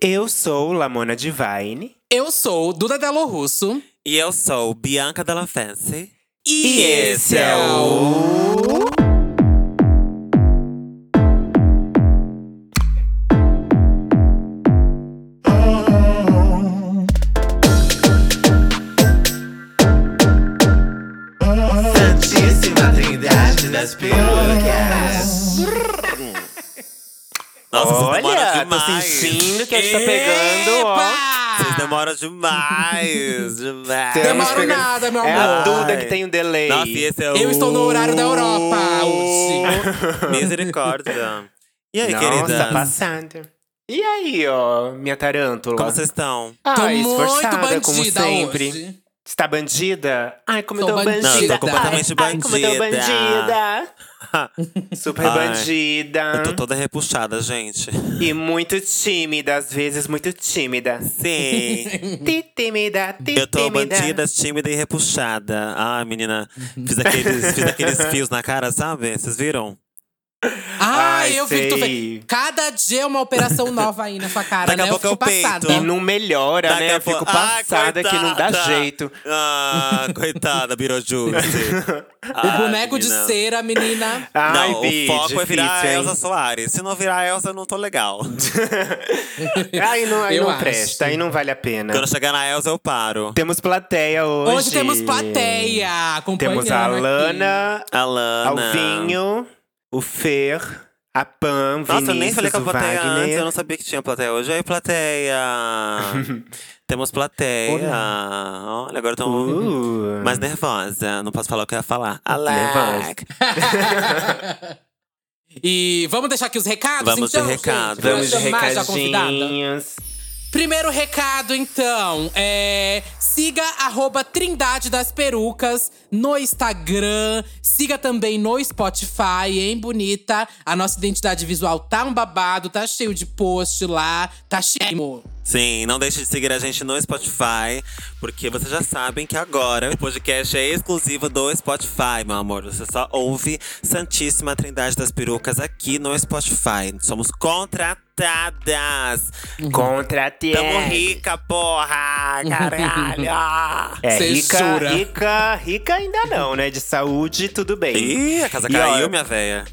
Eu sou Lamona Divine. Eu sou Duda Delo Russo. E eu sou Bianca Della Fancy. E, esse é o. Santíssima Trindade das Perucas. Nossa, vocês Olha, tô demais. sentindo que a gente tá pegando, ó. Vocês demoram demais, demais. Demora pegando- nada, meu É a amor. Duda que tem um delay. Nossa, e esse é o… Eu estou no horário da Europa hoje. Misericórdia. E aí, Nossa, querida? passada. E aí, ó, minha tarântula? Como vocês estão? Ah, Tô muito esforçada, como bandida sempre. hoje. Está bandida? Ai, como eu Tô bandida. bandida. Não, eu tô completamente ai, Ai, como eu tô bandida. Super Ai, bandida. Eu tô toda repuxada, gente. E muito tímida, às vezes muito tímida. Sim. Ti- Tímida, ti- Eu tô tímida. bandida, tímida e repuxada. Ai, menina, fiz aqueles, fiz aqueles fios na cara, sabe? Vocês viram? Ai, Ai, eu vi que tu sei. Cada dia é uma operação nova aí na sua cara, Daqui a né? pouco eu é fico o peito. passada. E não melhora, Daqui né? Eu fico Ai, passada que não dá jeito. Ah, coitada, Beetlejuice. O boneco de cera, menina. Ai, não, Bi, o foco é virar a difícil, hein? Elsa Soares. Se não virar a Elsa, eu não tô legal. Aí não, aí Eu não acho. presta, aí não vale a pena. Quando chegar na Elsa, eu paro. Temos plateia hoje. Hoje temos plateia Temos a aqui. Lana, A Lana. Alvinho, o Fer, a Pam, Nossa, eu nem falei com a plateia antes, Wagner. eu não sabia que tinha plateia hoje. Aí, plateia! Temos plateia. Olha, agora eu tô Uh. mais nervosa. Não posso falar o que eu ia falar. Alec! E vamos deixar aqui os recados, Vamos de então, recado. gente, pra Vamos de já a convidada. recadinhos. Primeiro recado, então, é siga arroba Trindade das Perucas no Instagram, siga também no Spotify, hein, bonita? A nossa identidade visual tá um babado, tá cheio de post lá, tá cheio. Sim, não deixe de seguir a gente no Spotify, porque vocês já sabem que agora o podcast é exclusivo do Spotify, meu amor. Você só ouve Santíssima Trindade das Perucas aqui no Spotify. Somos contratadas. Contrate. Tamo rica, porra! Caralho! É, rica, rica, rica ainda não, né? De saúde, tudo bem. Ih, a casa E, ó, caiu, minha véia.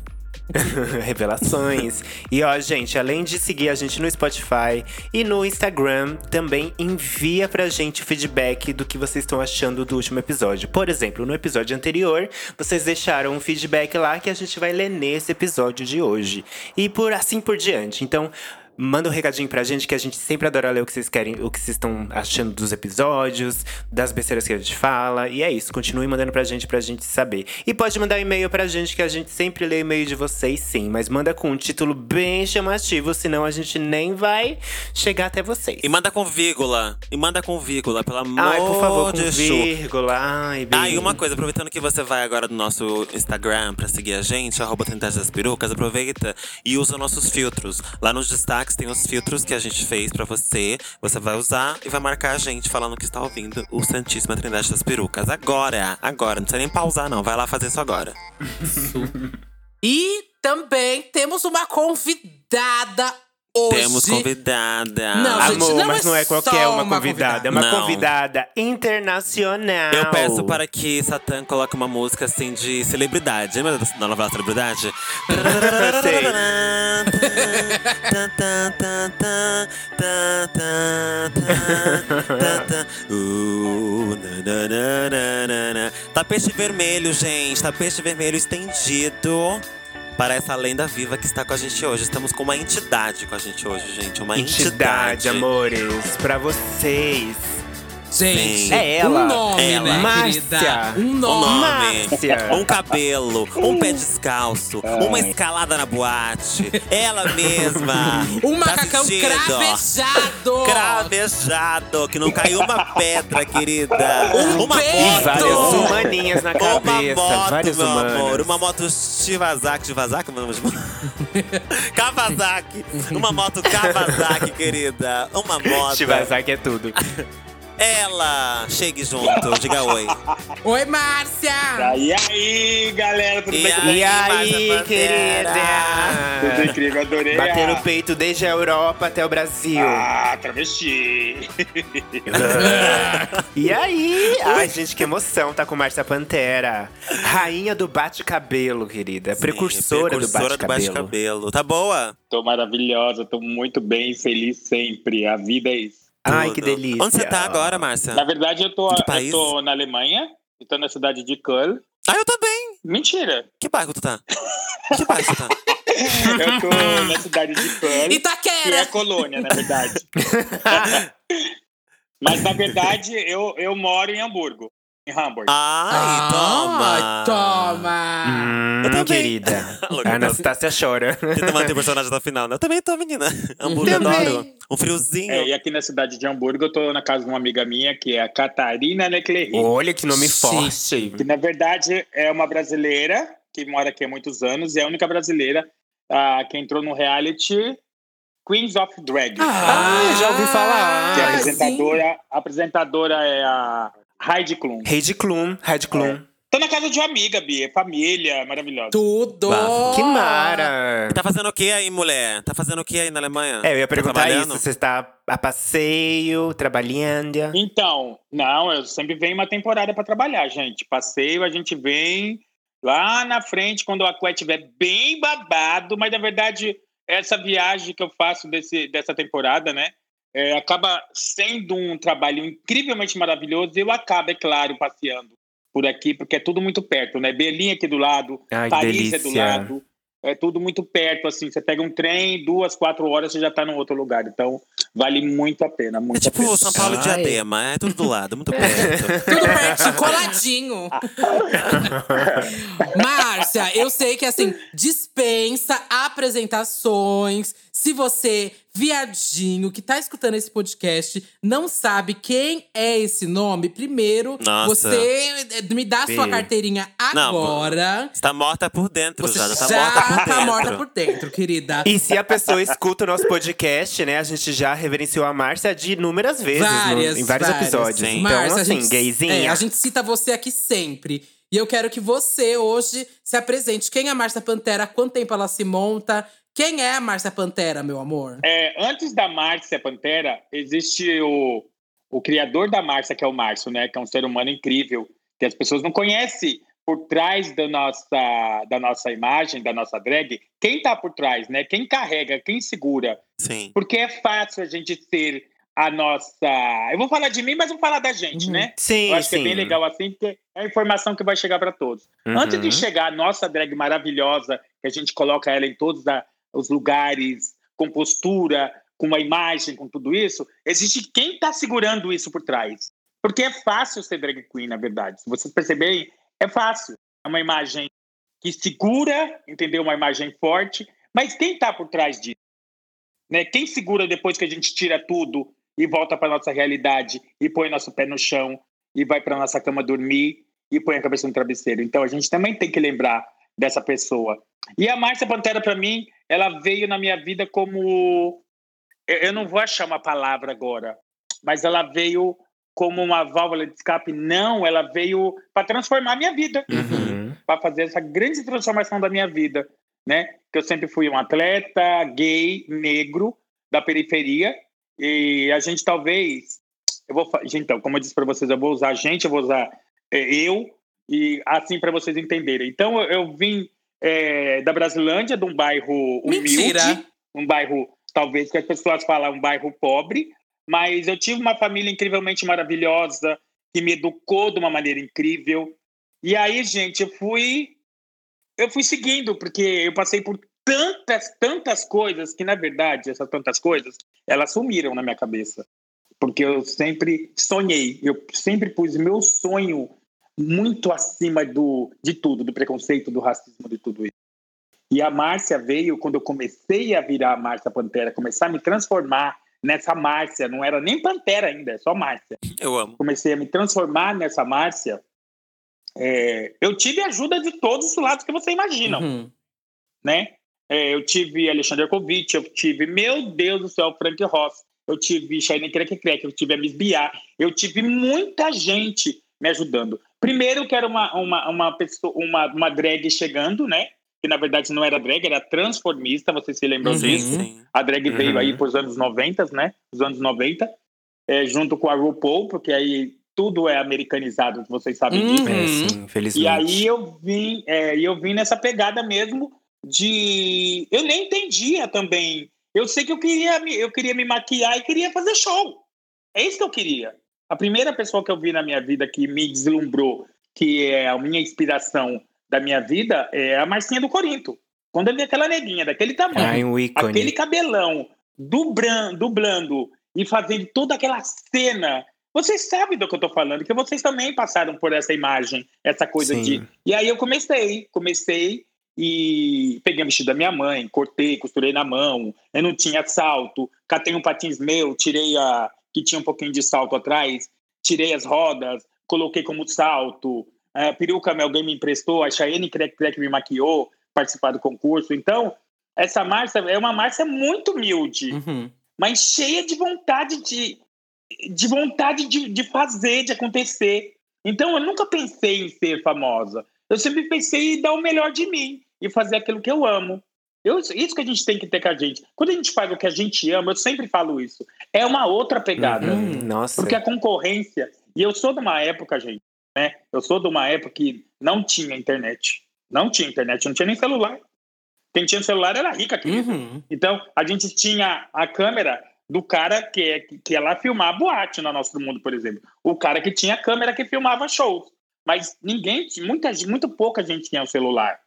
Revelações. E ó, gente, além de seguir a gente no Spotify e no Instagram, também envia pra gente o feedback do que vocês estão achando do último episódio. Por exemplo, no episódio anterior, vocês deixaram um feedback lá que a gente vai ler nesse episódio de hoje. E por assim por diante. Então. Manda um recadinho pra gente que a gente sempre adora ler o que vocês querem, o que vocês estão achando dos episódios, das besteiras que a gente fala. E é isso, continue mandando pra gente pra gente saber. E pode mandar um e-mail pra gente que a gente sempre lê e-mail de vocês, sim. Mas manda com um título bem chamativo, senão a gente nem vai chegar até vocês. E manda com vírgula. E manda com vírgula, pelo amor Ai, por favor, com de Chu. vírgula. Ai, bem. Ah, e uma coisa, aproveitando que você vai agora no nosso Instagram pra seguir a gente, arroba das Perucas, aproveita e usa nossos filtros. Lá nos destaques tem os filtros que a gente fez pra você. Você vai usar e vai marcar a gente falando que está ouvindo o Santíssima Trindade das Perucas. Agora, agora. Não precisa nem pausar, não. Vai lá fazer isso agora. E também temos uma convidada hoje. Temos convidada. Não, gente, Amor, não mas é não é qualquer uma convidada, é uma Não. convidada internacional. Eu peço para que Satã coloque uma música assim de celebridade. Lembra da da novela Celebridade? Uh. Tapete vermelho, gente. Tapete vermelho estendido. Para essa lenda viva que está com a gente hoje. Estamos com uma entidade com a gente hoje, gente. Uma Entidade, entidade. amores, pra vocês. Gente, É ela. um nome, Ela. né, Márcia. querida? Um Um nome. nome, Márcia. um cabelo, um pé descalço, uma escalada na boate. Ela mesma. Um Tá macacão assistindo? cravejado. Cravejado, que não caiu uma pedra, querida. Um uma peito. moto. Várias humaninhas na Uma cabeça, moto, várias meu humanas. amor. Uma moto Shivazaki. Shivazaki? Vamos- Kawasaki. Uma moto Kawasaki, querida. Uma moto. Shivazaki é tudo. Ela. Chegue junto, diga oi. Oi, Márcia! E aí, galera, tudo E bem? aí? E aí, Márcia querida? Tudo incrível, adorei. Bater no peito desde a Europa até o Brasil. Ah, travesti. E aí? Ai, gente, que emoção tá com Márcia Pantera. Rainha do bate-cabelo, querida. precursora, Precursora do bate-cabelo. bate-cabelo. Tá boa? tô maravilhosa, tô muito bem, feliz sempre. A vida é isso. Ai, que delícia. Onde você tá agora, Márcia? Na verdade, eu tô, eu país? tô na Alemanha, eu tô na cidade de Köln. Ah, eu também. Mentira! Que bairro tu tá? Que bairro tu tá? Eu tô na cidade de Köln, que é Itaquera! colônia, na verdade. Mas, na verdade, eu, eu moro em Hamburgo, em Hamburg. Ai, toma. Toma! Hum, Eu também. querida. A Anastácia chora. Tenta manter o personagem o final, né? Eu também tô, menina. Hambúrguer, Também. adoro. Um friozinho. É, e aqui na cidade de Hamburgo, eu tô na casa de uma amiga minha, que é a Catarina Leclerc. Olha que nome Sim. forte. que na verdade é uma brasileira que mora aqui há muitos anos e é a única brasileira ah, que entrou no reality Queens of Drag. Ah, já ouvi falar. que é a ah, apresentadora, a apresentadora é a Heidi Klum. Heidi Klum, Heidi Klum. Tô na casa de uma amiga, Bia, família, maravilhosa. Tudo! Bafo. Que mara. Tá fazendo o que aí, mulher? Tá fazendo o que aí na Alemanha? É, eu ia Tá perguntar trabalhando? isso. Você está a passeio, trabalhando? Então, não, eu sempre venho uma temporada para trabalhar, gente. Passeio, a gente vem lá na frente quando a Aqué estiver bem babado, mas na verdade, essa viagem que eu faço desse, dessa temporada, né? É, acaba sendo um trabalho incrivelmente maravilhoso e eu acabo, é claro, passeando por aqui, porque é tudo muito perto, né? Berlim aqui do lado, Ai, Paris é do delícia. lado. É tudo muito perto, assim. Você pega um trem, duas, quatro horas, você já tá no outro lugar. Então, vale muito a pena, muito É tipo a pena. São Paulo de Ai. Diadema, é tudo do lado, muito perto. Tudo pertinho, coladinho. Márcia, eu sei que assim, dispensa apresentações. Se você, viadinho, que tá escutando esse podcast, não sabe quem é esse nome, primeiro, Nossa. você eh, me dá sua carteirinha Não, agora. Você tá morta por dentro Você já, já já tá morta por tá dentro. morta por dentro, querida. E se a pessoa escuta o nosso podcast, né? A gente já reverenciou a Márcia de inúmeras vezes no- Várias, em vários várias. episódios. Sim. Então, Márcia, assim, a gente, gayzinha. é, a gente cita você aqui sempre. E eu quero que você hoje se apresente. Quem é a Márcia Pantera? Quanto tempo ela se monta? Quem é a Márcia Pantera, meu amor? É, antes da Márcia Pantera, existe o, o criador da Márcia, que é o Márcio, né? Que é um ser humano incrível, que as pessoas não conhecem por trás da nossa, da nossa imagem, da nossa drag. Quem tá por trás, né? Quem carrega, quem segura. Sim. Porque é fácil a gente ser a nossa. Eu vou falar de mim, mas vou falar da gente, Uhum. né? Sim, Eu acho que sim. é bem legal assim, porque é a informação que vai chegar para todos. Uhum. Antes de chegar a nossa drag maravilhosa, que a gente coloca ela em todos a- os lugares, com postura, com uma imagem, com tudo isso, existe quem está segurando isso por trás. Porque é fácil ser drag queen, na verdade. Se vocês perceberem, é fácil. É uma imagem que segura, entendeu? Uma imagem forte. Mas quem está por trás disso? Né? Quem segura depois que a gente tira tudo e volta para nossa realidade e põe nosso pé no chão e vai para nossa cama dormir e põe a cabeça no travesseiro. Então a gente também tem que lembrar dessa pessoa. E a Márcia Pantera para mim, ela veio na minha vida como eu eu não vou achar uma palavra agora, mas ela veio como uma válvula de escape. Não, ela veio para transformar a minha vida Uhum. para fazer essa grande transformação da minha vida, né? Que eu sempre fui um atleta gay, negro, da periferia, e a gente talvez, eu vou, então, como eu disse para vocês, eu vou usar a gente, eu vou usar é, eu, e assim para vocês entenderem. Então, eu, eu vim é, da Brasilândia, de um bairro humilde, Mentira. um bairro, talvez, que as pessoas falam um bairro pobre, mas eu tive uma família incrivelmente maravilhosa, que me educou de uma maneira incrível. E aí, gente, eu fui eu fui seguindo, porque eu passei por tantas, tantas coisas que, na verdade, essas tantas coisas, elas sumiram na minha cabeça. Porque eu sempre sonhei, eu sempre pus meu sonho muito acima do, de tudo, do preconceito, do racismo, de tudo isso. E a Márcia veio quando eu comecei a virar a Márcia Pantera, começar a me transformar nessa Márcia, não era nem Pantera ainda, é só Márcia Eu amo. comecei a me transformar nessa Márcia, é, eu tive ajuda de todos os lados que você imagina, Uhum. né? É, eu tive Alexander Kovic, eu tive, meu Deus do céu, Frank Ross. eu tive Shine Crack Crack, eu tive a Miss Bia, eu tive muita gente me ajudando. Primeiro que era uma, uma, uma, pessoa, uma, uma drag chegando, né? Que na verdade não era drag, era transformista, vocês se lembram Uhum. disso? sim. A drag Uhum. veio aí pros anos 90, né? Os anos 90, é, junto com a RuPaul, porque aí tudo é americanizado, vocês sabem disso. Uhum. É, sim, infelizmente. E aí eu vim, é, eu vim nessa pegada mesmo de. Eu nem entendia também. Eu sei que eu queria, me, eu queria me maquiar e queria fazer show. É isso que eu queria. A primeira pessoa que eu vi na minha vida que me deslumbrou, que é a minha inspiração da minha vida, é a Marcinha do Corinto. Quando eu vi aquela neguinha daquele tamanho, Ai, um aquele cabelão, dubran- dublando e fazendo toda aquela cena. Vocês sabem do que eu tô falando, que vocês também passaram por essa imagem, essa coisa Sim. de. E aí eu comecei, comecei e peguei o vestido da minha mãe, cortei, costurei na mão, eu não tinha salto, catei um patins meu, tirei a. que tinha um pouquinho de salto atrás, tirei as rodas, coloquei como salto, a peruca alguém me emprestou, a Cheyenne Crack Crack me maquiou, participar do concurso. Então, essa Márcia é uma Márcia muito humilde, Uhum. mas cheia de vontade de, de vontade de, de fazer, de acontecer. Então, eu nunca pensei em ser famosa. Eu sempre pensei em dar o melhor de mim e fazer aquilo que eu amo. Eu, isso que a gente tem que ter com a gente. Quando a gente faz o que a gente ama, eu sempre falo isso. É uma outra pegada. Uhum, Nossa. Porque a concorrência. E eu sou de uma época, gente, né? Eu sou de uma época que não tinha internet. Não tinha internet, não tinha nem celular. Quem tinha celular era rica, querido. Uhum. Então, a gente tinha a câmera do cara que, é- que ia lá filmar a boate na Nosso Mundo, por exemplo. O cara que tinha a câmera que filmava shows. Mas ninguém, muita, muito pouca gente tinha o celular.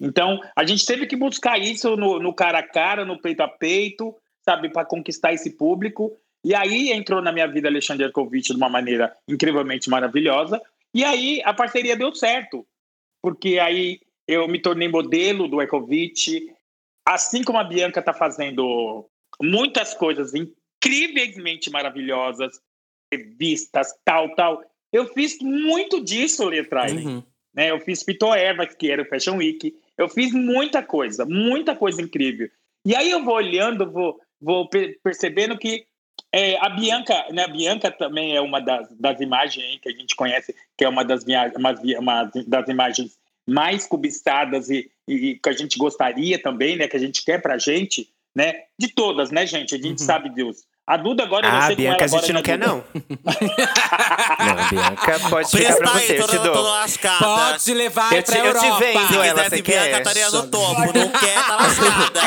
Então, a gente teve que buscar isso no, no cara a cara, no peito a peito, sabe, para conquistar esse público. E aí entrou na minha vida Alexandre Erkovitch de uma maneira incrivelmente maravilhosa. E aí a parceria deu certo, porque aí eu me tornei modelo do Erkovitch, assim como a Bianca está fazendo muitas coisas incrivelmente maravilhosas, revistas, tal, tal. Eu fiz muito disso, Letra. Uhum. Né? Eu fiz Fito Evas, que era o Fashion Week. Eu fiz muita coisa, muita coisa incrível. E aí eu vou olhando, vou, vou per- percebendo que é, a Bianca, né? A Bianca também é uma das, das imagens que a gente conhece, que é uma das, via- uma, uma das imagens mais cobiçadas e, e- e que a gente gostaria também, né? Que a gente quer pra gente, né? De todas, né, gente? A gente Uhum. sabe Deus. A Duda agora eu Ah, não a sei Bianca a ela gente agora, não né, quer, Duda? não. não, a Bianca pode ficar pra Presta você, aí, eu te toda, toda dou. lascada. Pode levar Eu pra te- eu te Europa. vendo, Se ela, você Bianca, quer? estaria no topo. Não quer, tá lascada.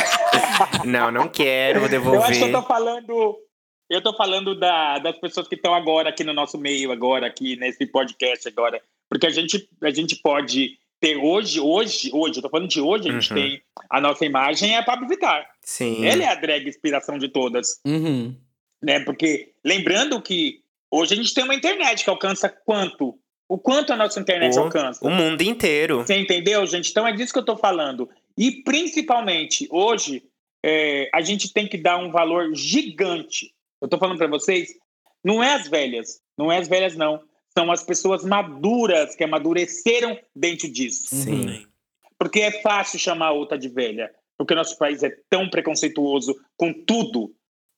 Não, não quero, vou Eu acho que eu devolver. tô falando. Eu tô falando da- das pessoas que estão agora aqui no nosso meio, agora, aqui nesse podcast agora. Porque a gente, a gente pode ter hoje, hoje, hoje, eu tô falando de hoje, a gente Uhum. tem a nossa imagem é a Pablo Vittar. Sim. Ela é a drag inspiração de todas, Uhum. né? Porque lembrando que hoje a gente tem uma internet que alcança quanto? O quanto a nossa internet O- alcança? O mundo inteiro. Você entendeu, gente? Então é disso que eu tô falando. E principalmente hoje, é, a gente tem que dar um valor gigante. Eu tô falando para vocês, não é as velhas, não é as velhas não, são as pessoas maduras que amadureceram dentro disso. Sim. Porque é fácil chamar a outra de velha, porque nosso país é tão preconceituoso com tudo,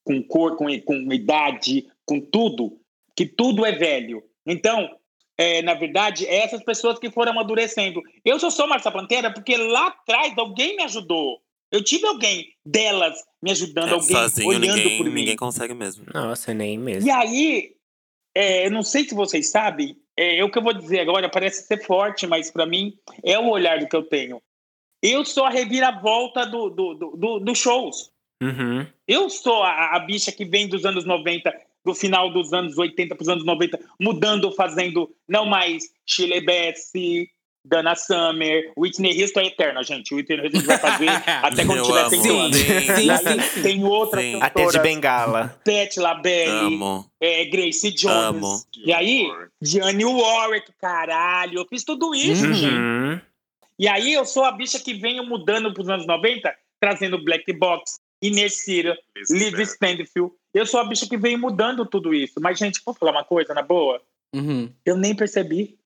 com cor, com, com idade, com tudo, que tudo é velho. Então, é, na verdade, é essas pessoas que foram amadurecendo. Eu só sou Marcia Pantera porque lá atrás alguém me ajudou. Eu tive alguém delas me ajudando, É, alguém sozinho olhando ninguém, por mim. ninguém consegue mesmo. Nossa, nem mesmo. E aí, é, eu não sei se vocês sabem, é, o que eu vou dizer agora parece ser forte, mas para mim é o olhar do que eu tenho. Eu sou a reviravolta do, do, do, do- dos shows. Uhum. Eu sou a, a bicha que vem dos anos 90, do final dos anos 80 para os anos 90, mudando, fazendo não mais Chile Bessie, Dana Summer, Whitney Houston é eterna, gente. Whitney Houston vai fazer até quando tiver. 100 Sim, sim. Tem outra Sim. Até de cantora, bengala. Pet LaBelle, Amo. é, Gracie Jones. Amo. E aí, Diane Warwick, caralho, eu fiz tudo isso, Uhum. gente. E aí eu sou a bicha que venho mudando pros anos 90, trazendo Black Box, Inês Cira, Liv Standfield. Eu sou a bicha que veio mudando tudo isso. Mas, gente, vou falar uma coisa, na boa? Uhum. Eu nem percebi.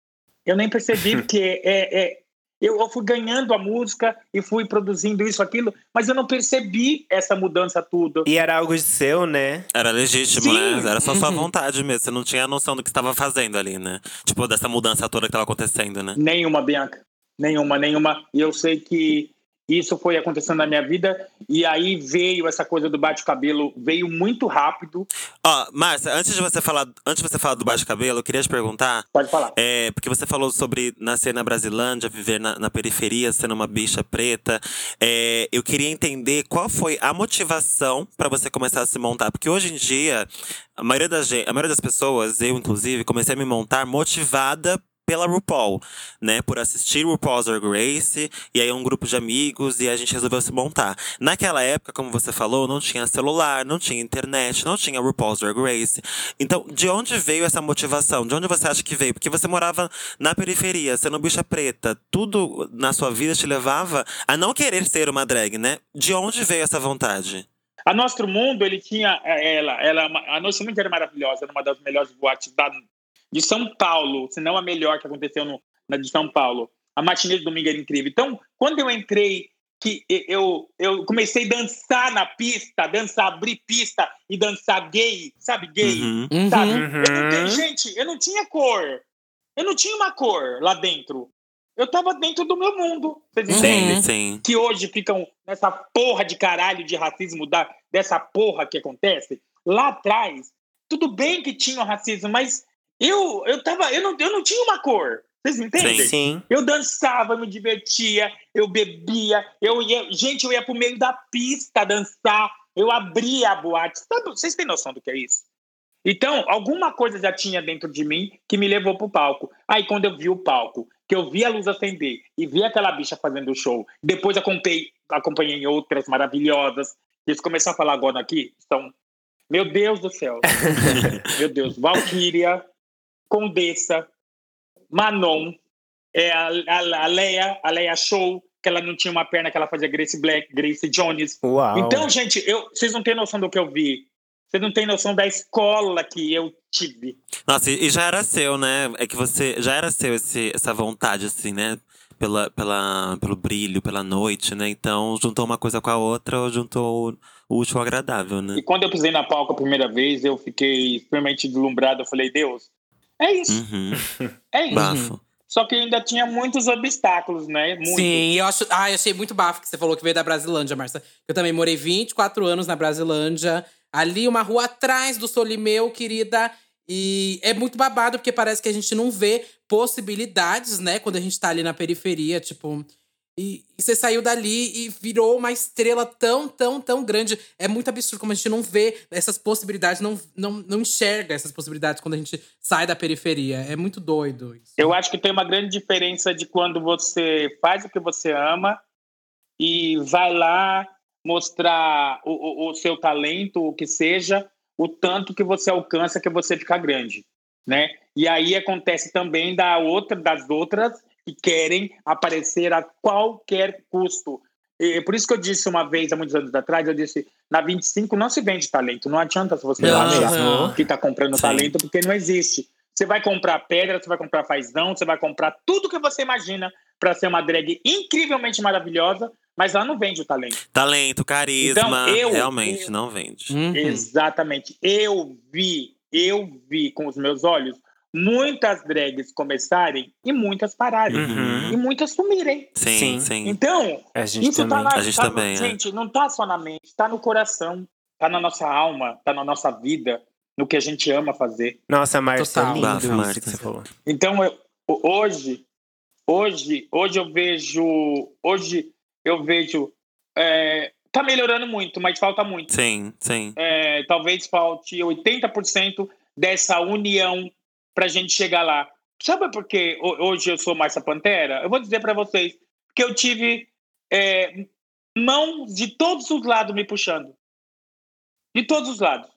Eu nem percebi, porque é, é, Eu, eu fui ganhando a música e fui produzindo isso, aquilo, mas eu não percebi essa mudança tudo. E era algo seu, né? Era legítimo, Sim. né? Era só sua Uhum. vontade mesmo. Você não tinha noção do que estava fazendo ali, né? Tipo, dessa mudança toda que tava acontecendo, né? Nenhuma, Bianca. Nenhuma, nenhuma. E eu sei que isso foi acontecendo na minha vida. E aí veio essa coisa do bate-cabelo, veio muito rápido. Ó, Márcia, antes de você falar, antes de você falar do bate-cabelo, eu queria te perguntar. Pode falar. É, porque você falou sobre nascer na Brasilândia, viver na, na periferia, sendo uma bicha preta. É, eu queria entender qual foi a motivação pra você começar a se montar. Porque hoje em dia, a maioria, das, a maioria das pessoas, eu inclusive, comecei a me montar motivada pela RuPaul, né? Por assistir RuPaul's Drag Race, e aí um grupo de amigos, e a gente resolveu se montar. Naquela época, como você falou, não tinha celular, não tinha internet, não tinha RuPaul's Drag Race. Então, de onde veio essa motivação? De onde você acha que veio? Porque você morava na periferia, sendo bicha preta. Tudo na sua vida te levava a não querer ser uma drag, né? De onde veio essa vontade? A Nostro Mundo, ele tinha. eh, Ela, ela, a Nostro Mundo era maravilhosa, era uma das melhores boates da, de São Paulo, se não a melhor que aconteceu no, na de São Paulo. A matinê de domingo era incrível. Então, quando eu entrei, que eu, eu comecei a dançar na pista, dançar, abrir pista e dançar gay, sabe, gay? Uhum. Uhum. Sabe? Eu não tenho- Uhum. gente, eu não tinha cor. Eu não tinha uma cor lá dentro. Eu tava dentro do meu mundo. Vocês Uhum. entendem? Sim, sim. que hoje ficam nessa porra de caralho de racismo, da, dessa porra que acontece, lá atrás, tudo bem que tinha o racismo, mas eu, eu, tava, eu, não, eu não tinha uma cor. Vocês entendem? Sim. Sim. Eu dançava, me divertia, eu bebia, eu ia, gente, eu ia pro meio da pista dançar, eu abria a boate. Sabe, vocês têm noção do que é isso? Então, alguma coisa já tinha dentro de mim que me levou pro palco. Aí, quando eu vi o palco, que eu vi a luz acender e vi aquela bicha fazendo o show, depois acompanhei, acompanhei outras maravilhosas. Eles começaram a falar agora aqui, são. Meu Deus do céu. Meu Deus. Valkyria, Condessa, Manon, é, a, a, a Leia, a Leia Show, que ela não tinha uma perna que ela fazia Grace Black, Grace Jones. Uau. Então, gente, eu, vocês não têm noção do que eu vi. Vocês não têm noção da escola que eu tive. Nossa, e já era seu, né? É que você já era seu esse, essa vontade, assim, né? Pela, pela, pelo brilho, pela noite, né? Então, juntou uma coisa com a outra, ou juntou o útil ao agradável, né? E quando eu pisei na palco a primeira vez, eu fiquei extremamente deslumbrado. Eu falei, Deus, é isso, Uhum. é isso. Bafo. Só que ainda tinha muitos obstáculos, né? Muitos. Sim, eu acho. Ah, eu achei muito bafo que você falou que veio da Brasilândia, Marcia. Eu também morei 24 anos na Brasilândia. Ali, uma rua atrás do Solimeu, querida. E é muito babado, porque parece que a gente não vê possibilidades, né? Quando a gente tá ali na periferia, tipo. E, você saiu dali e virou uma estrela tão, tão, tão grande. É muito absurdo como a gente não vê essas possibilidades, não, não, não enxerga essas possibilidades quando a gente sai da periferia. É muito doido isso. Eu acho que tem uma grande diferença de quando você faz o que você ama e vai lá mostrar o, o, o seu talento, o que seja, o tanto que você alcança que você fica grande, né? E aí acontece também da outra, das outras que querem aparecer a qualquer custo. E por isso que eu disse uma vez, há muitos anos atrás, eu disse, na 25 não se vende talento, não adianta se você mesmo. que está comprando Sim. talento, porque não existe. Você vai comprar pedra, você vai comprar fazão, você vai comprar tudo que você imagina para ser uma drag incrivelmente maravilhosa, mas ela não vende o talento. Talento, carisma, Então, eu- realmente eu- não vende. Uhum. Exatamente. Eu vi, eu vi com os meus olhos muitas drags começarem e muitas pararem. Uhum. E muitas sumirem. Sim, Sim. sim. Então, A gente isso também. tá na, A gente tá- também, é. Gente, não tá só na mente, tá no coração, tá na nossa alma, tá na nossa vida, no que a gente ama fazer. Nossa, Márcia, Total. lindo Bafo, isso Márcia. que você falou. Então, eu- hoje, hoje, hoje eu vejo, hoje eu vejo, é, tá melhorando muito, mas falta muito. Sim, sim. É, talvez falte 80% dessa união pra gente chegar lá. Sabe por que ho- hoje eu sou Márcia Pantera? Eu vou dizer pra vocês que eu tive é, mãos de todos os lados me puxando. De todos os lados.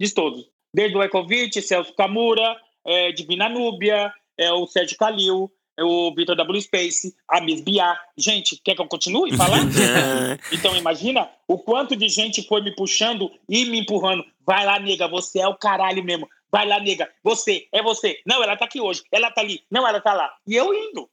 De todos. Desde o Ecovitch, Celso Camura, é, Divina Núbia, é, o Sérgio Calil, é, o Vitor W. Space, a Miss Biá. Gente, quer que eu continue falando? Então imagina o quanto de gente foi me puxando e me empurrando. Vai lá, nega, você é o caralho mesmo. Vai lá, nega, você, é você. Não, ela tá aqui hoje. Ela tá ali. Não, ela tá lá. E eu indo.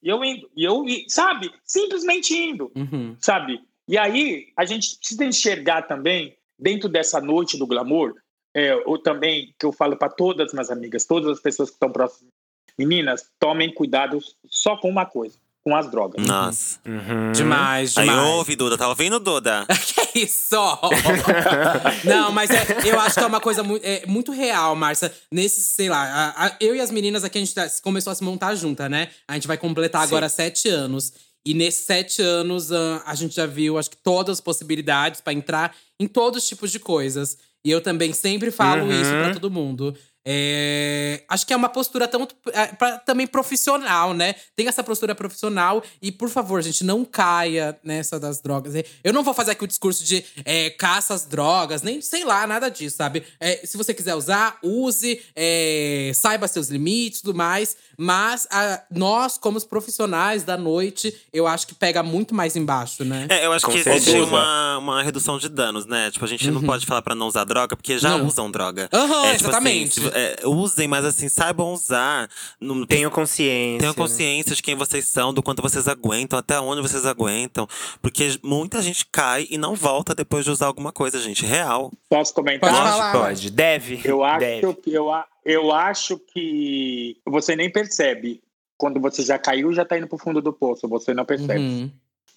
E eu indo. E eu, sabe? Simplesmente indo, Uhum. sabe? E aí, a gente precisa enxergar também, dentro dessa noite do glamour, é, ou também, que eu falo para todas as minhas amigas, todas as pessoas que estão próximas. Meninas, tomem cuidado só com uma coisa, com as drogas. Nossa. Uhum. Demais, Aí demais. ouve, Duda. Tá ouvindo, Duda? Que isso? Não, mas é, eu acho que é uma coisa mu é, muito real, Márcia. Nesse, sei lá, a- a- eu e as meninas aqui, a gente tá- começou a se montar junta, né? A gente vai completar Sim. agora sete anos. E nesses sete anos, ah, a gente já viu, acho que todas as possibilidades pra entrar em todos os tipos de coisas. E eu também sempre falo Uhum. isso pra todo mundo. É, acho que é uma postura tão, é, pra- também profissional, né? Tem essa postura profissional e, por favor, gente, não caia nessa das drogas. Eu não vou fazer aqui o discurso de é, caça às drogas, nem sei lá, nada disso, sabe? É, se você quiser usar, use, é, saiba seus limites e tudo mais. Mas a- nós, como os profissionais da noite, eu acho que pega muito mais embaixo, né? É, eu acho Com que existe certeza. uma, uma redução de danos, né? Tipo, a gente não pode falar pra não usar droga, porque já Não. usam droga. Aham, é, tipo exatamente. Assim, é, usem, mas assim, saibam usar. Não, Tenham consciência. Tenham consciência de quem vocês são, do quanto vocês aguentam, até onde vocês aguentam. Porque muita gente cai e não volta depois de usar alguma coisa, gente. Real. Posso comentar? Pode Pode, falar. pode. Deve. Eu acho, Deve. que, eu, a- eu acho que você nem percebe. Quando você já caiu, já tá indo pro fundo do poço. Você não percebe. Uhum.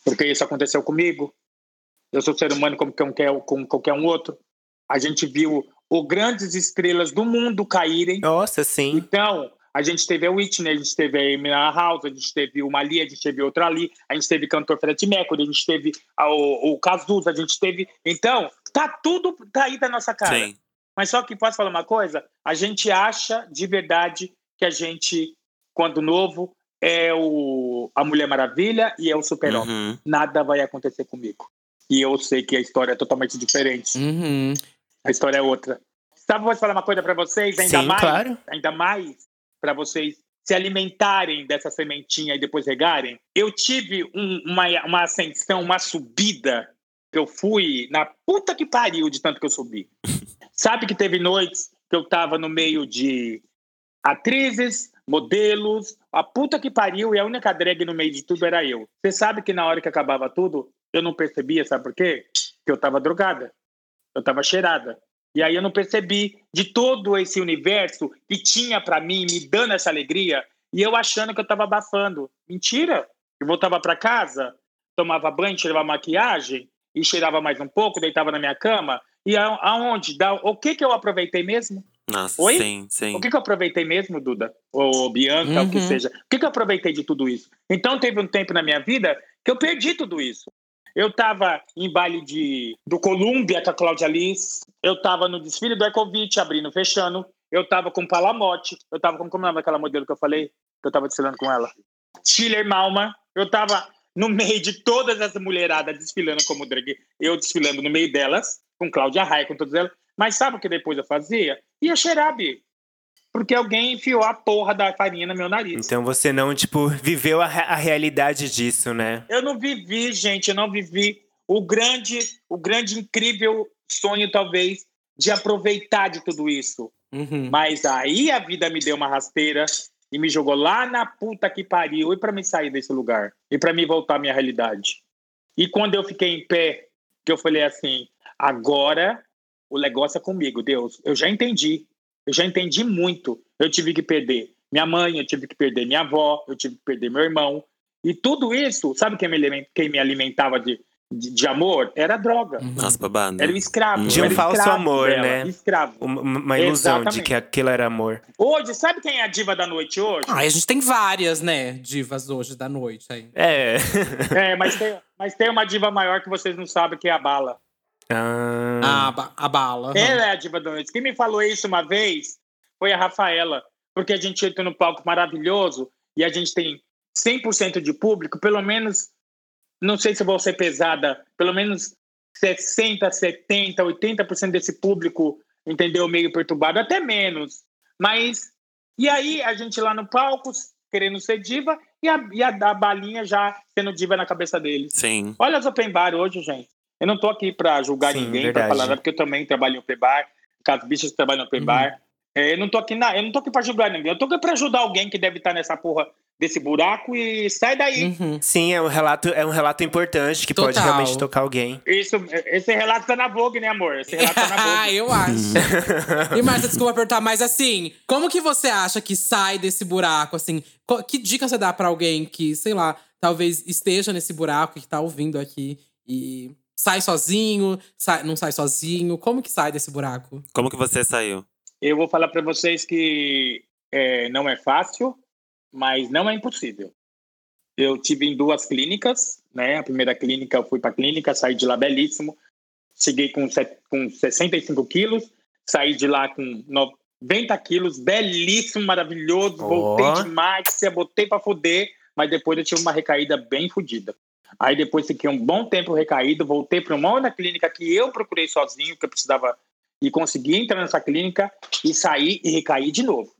Porque isso aconteceu comigo. Eu sou ser humano como qualquer, como qualquer um outro. A gente viu o grandes estrelas do mundo caírem. Nossa, sim. Então, a gente teve a Whitney, a gente teve a Amy House, a gente teve uma ali, a gente teve outra ali, a gente teve cantor Fred Mercury, a gente teve a- o, o Cazuza, a gente teve... Então, tá tudo tá aí da nossa cara. Sim. Mas só que posso falar uma coisa? A gente acha de verdade que a gente, quando novo, é o, a Mulher Maravilha e é o Super-Homem. Uhum. Nada vai acontecer comigo. E eu sei que a história é totalmente diferente. Uhum. A história é outra. Sabe, posso falar uma coisa para vocês? Ainda Sim, mais, claro. ainda mais para vocês se alimentarem dessa sementinha e depois regarem. Eu tive um- uma, uma ascensão, uma subida que eu fui na puta que pariu de tanto que eu subi. Sabe que teve noites que eu tava no meio de atrizes, modelos, a puta que pariu e a única drag no meio de tudo era eu. Você sabe que na hora que acabava tudo, eu não percebia, sabe por quê? Que eu tava drogada. Eu tava cheirada. E aí eu não percebi de todo esse universo que tinha pra mim, me dando essa alegria, e eu achando que eu tava abafando. Mentira! Eu voltava pra casa, tomava banho, tirava maquiagem, e cheirava mais um pouco, deitava na minha cama. E a- aonde? Da, o que que eu aproveitei mesmo? Nossa, Oi? sim, sim. O que, que eu aproveitei mesmo, Duda? Ou Bianca, o que Uhum. seja. O que, que eu aproveitei de tudo isso? Então, teve um tempo na minha vida que eu perdi tudo isso. Eu estava em baile de, do Columbia com a Cláudia Liz. Eu estava no desfile do Ecovitch, abrindo, fechando. Eu estava com Palamote. Eu estava com como é aquela modelo que eu falei? Que eu estava desfilando com ela. Schiller Malma. Eu estava no meio de todas as mulheradas desfilando como drag. Eu desfilando no meio delas, com Cláudia Raia, com todas elas. Mas sabe o que depois eu fazia? Ia cheirar, Bi. Porque alguém enfiou a porra da farinha no meu nariz. Então você não, tipo, viveu a, a realidade disso, né? Eu não vivi, gente, eu não vivi o grande, o grande incrível sonho, talvez, de aproveitar de tudo isso. Uhum. Mas aí a vida me deu uma rasteira e me jogou lá na puta que pariu e para me sair desse lugar e para me voltar à minha realidade. E quando eu fiquei em pé, que eu falei assim, agora o negócio é comigo, Deus. Eu já entendi. Eu já entendi muito. Eu tive que perder minha mãe, eu tive que perder minha avó, eu tive que perder meu irmão. E tudo isso, sabe quem me, quem me alimentava de, de, de amor? Era a droga. Nossa, babado. Era o escravo. De um era o falso escravo amor, dela, né? Escravo. Uma, uma ilusão de Exatamente. que aquilo era amor. Hoje, sabe quem é a diva da noite hoje? Ah, a gente tem várias, né, divas hoje da noite aí. É. É, mas tem, mas tem uma diva maior que vocês não sabem, que é a Bala. Ah, A, ba- a bala. Ela é a diva da noite. Quem me falou isso uma vez foi a Rafaela, porque a gente entra no palco maravilhoso e a gente tem 100% de público, pelo menos, não sei se vou ser pesada, pelo menos 60, 70, 80% desse público, entendeu? Meio perturbado, até menos. Mas, e aí a gente lá no palco, querendo ser diva, e a, e a, a balinha já sendo diva na cabeça deles. Sim. Olha as open bar hoje, gente. Eu não tô aqui pra julgar Sim, ninguém, pra verdade. falar nada, porque eu também trabalho em open bar, as bichas que trabalham em open Uhum. bar. É, eu não tô aqui na, eu não tô aqui pra julgar ninguém, eu tô aqui pra ajudar alguém que deve estar nessa porra desse buraco e sai daí. Uhum. Sim, é um relato, é um relato importante que pode Total. realmente tocar alguém. Isso, esse relato tá na Vogue, né, amor? Esse relato tá na Ah, Vogue. eu acho. e Márcia, desculpa apertar, mas assim, como que você acha que sai desse buraco, assim? Que dica você dá pra alguém que, sei lá, talvez esteja nesse buraco, que tá ouvindo aqui e sai sozinho, sai- não sai sozinho? Como que sai desse buraco? Como que você saiu? Eu vou falar para vocês que é, não é fácil, mas não é impossível. Eu tive em duas clínicas, né? A primeira clínica, eu fui para a clínica, saí de lá belíssimo. Cheguei com, set- com 65 quilos, saí de lá com 90 quilos, belíssimo, maravilhoso. Ó. Voltei demais, botei para foder, mas depois eu tive uma recaída bem fodida. Aí depois fiquei um bom tempo recaído, voltei para uma outra clínica que eu procurei sozinho, que eu precisava e consegui entrar nessa clínica e sair e recair de novo.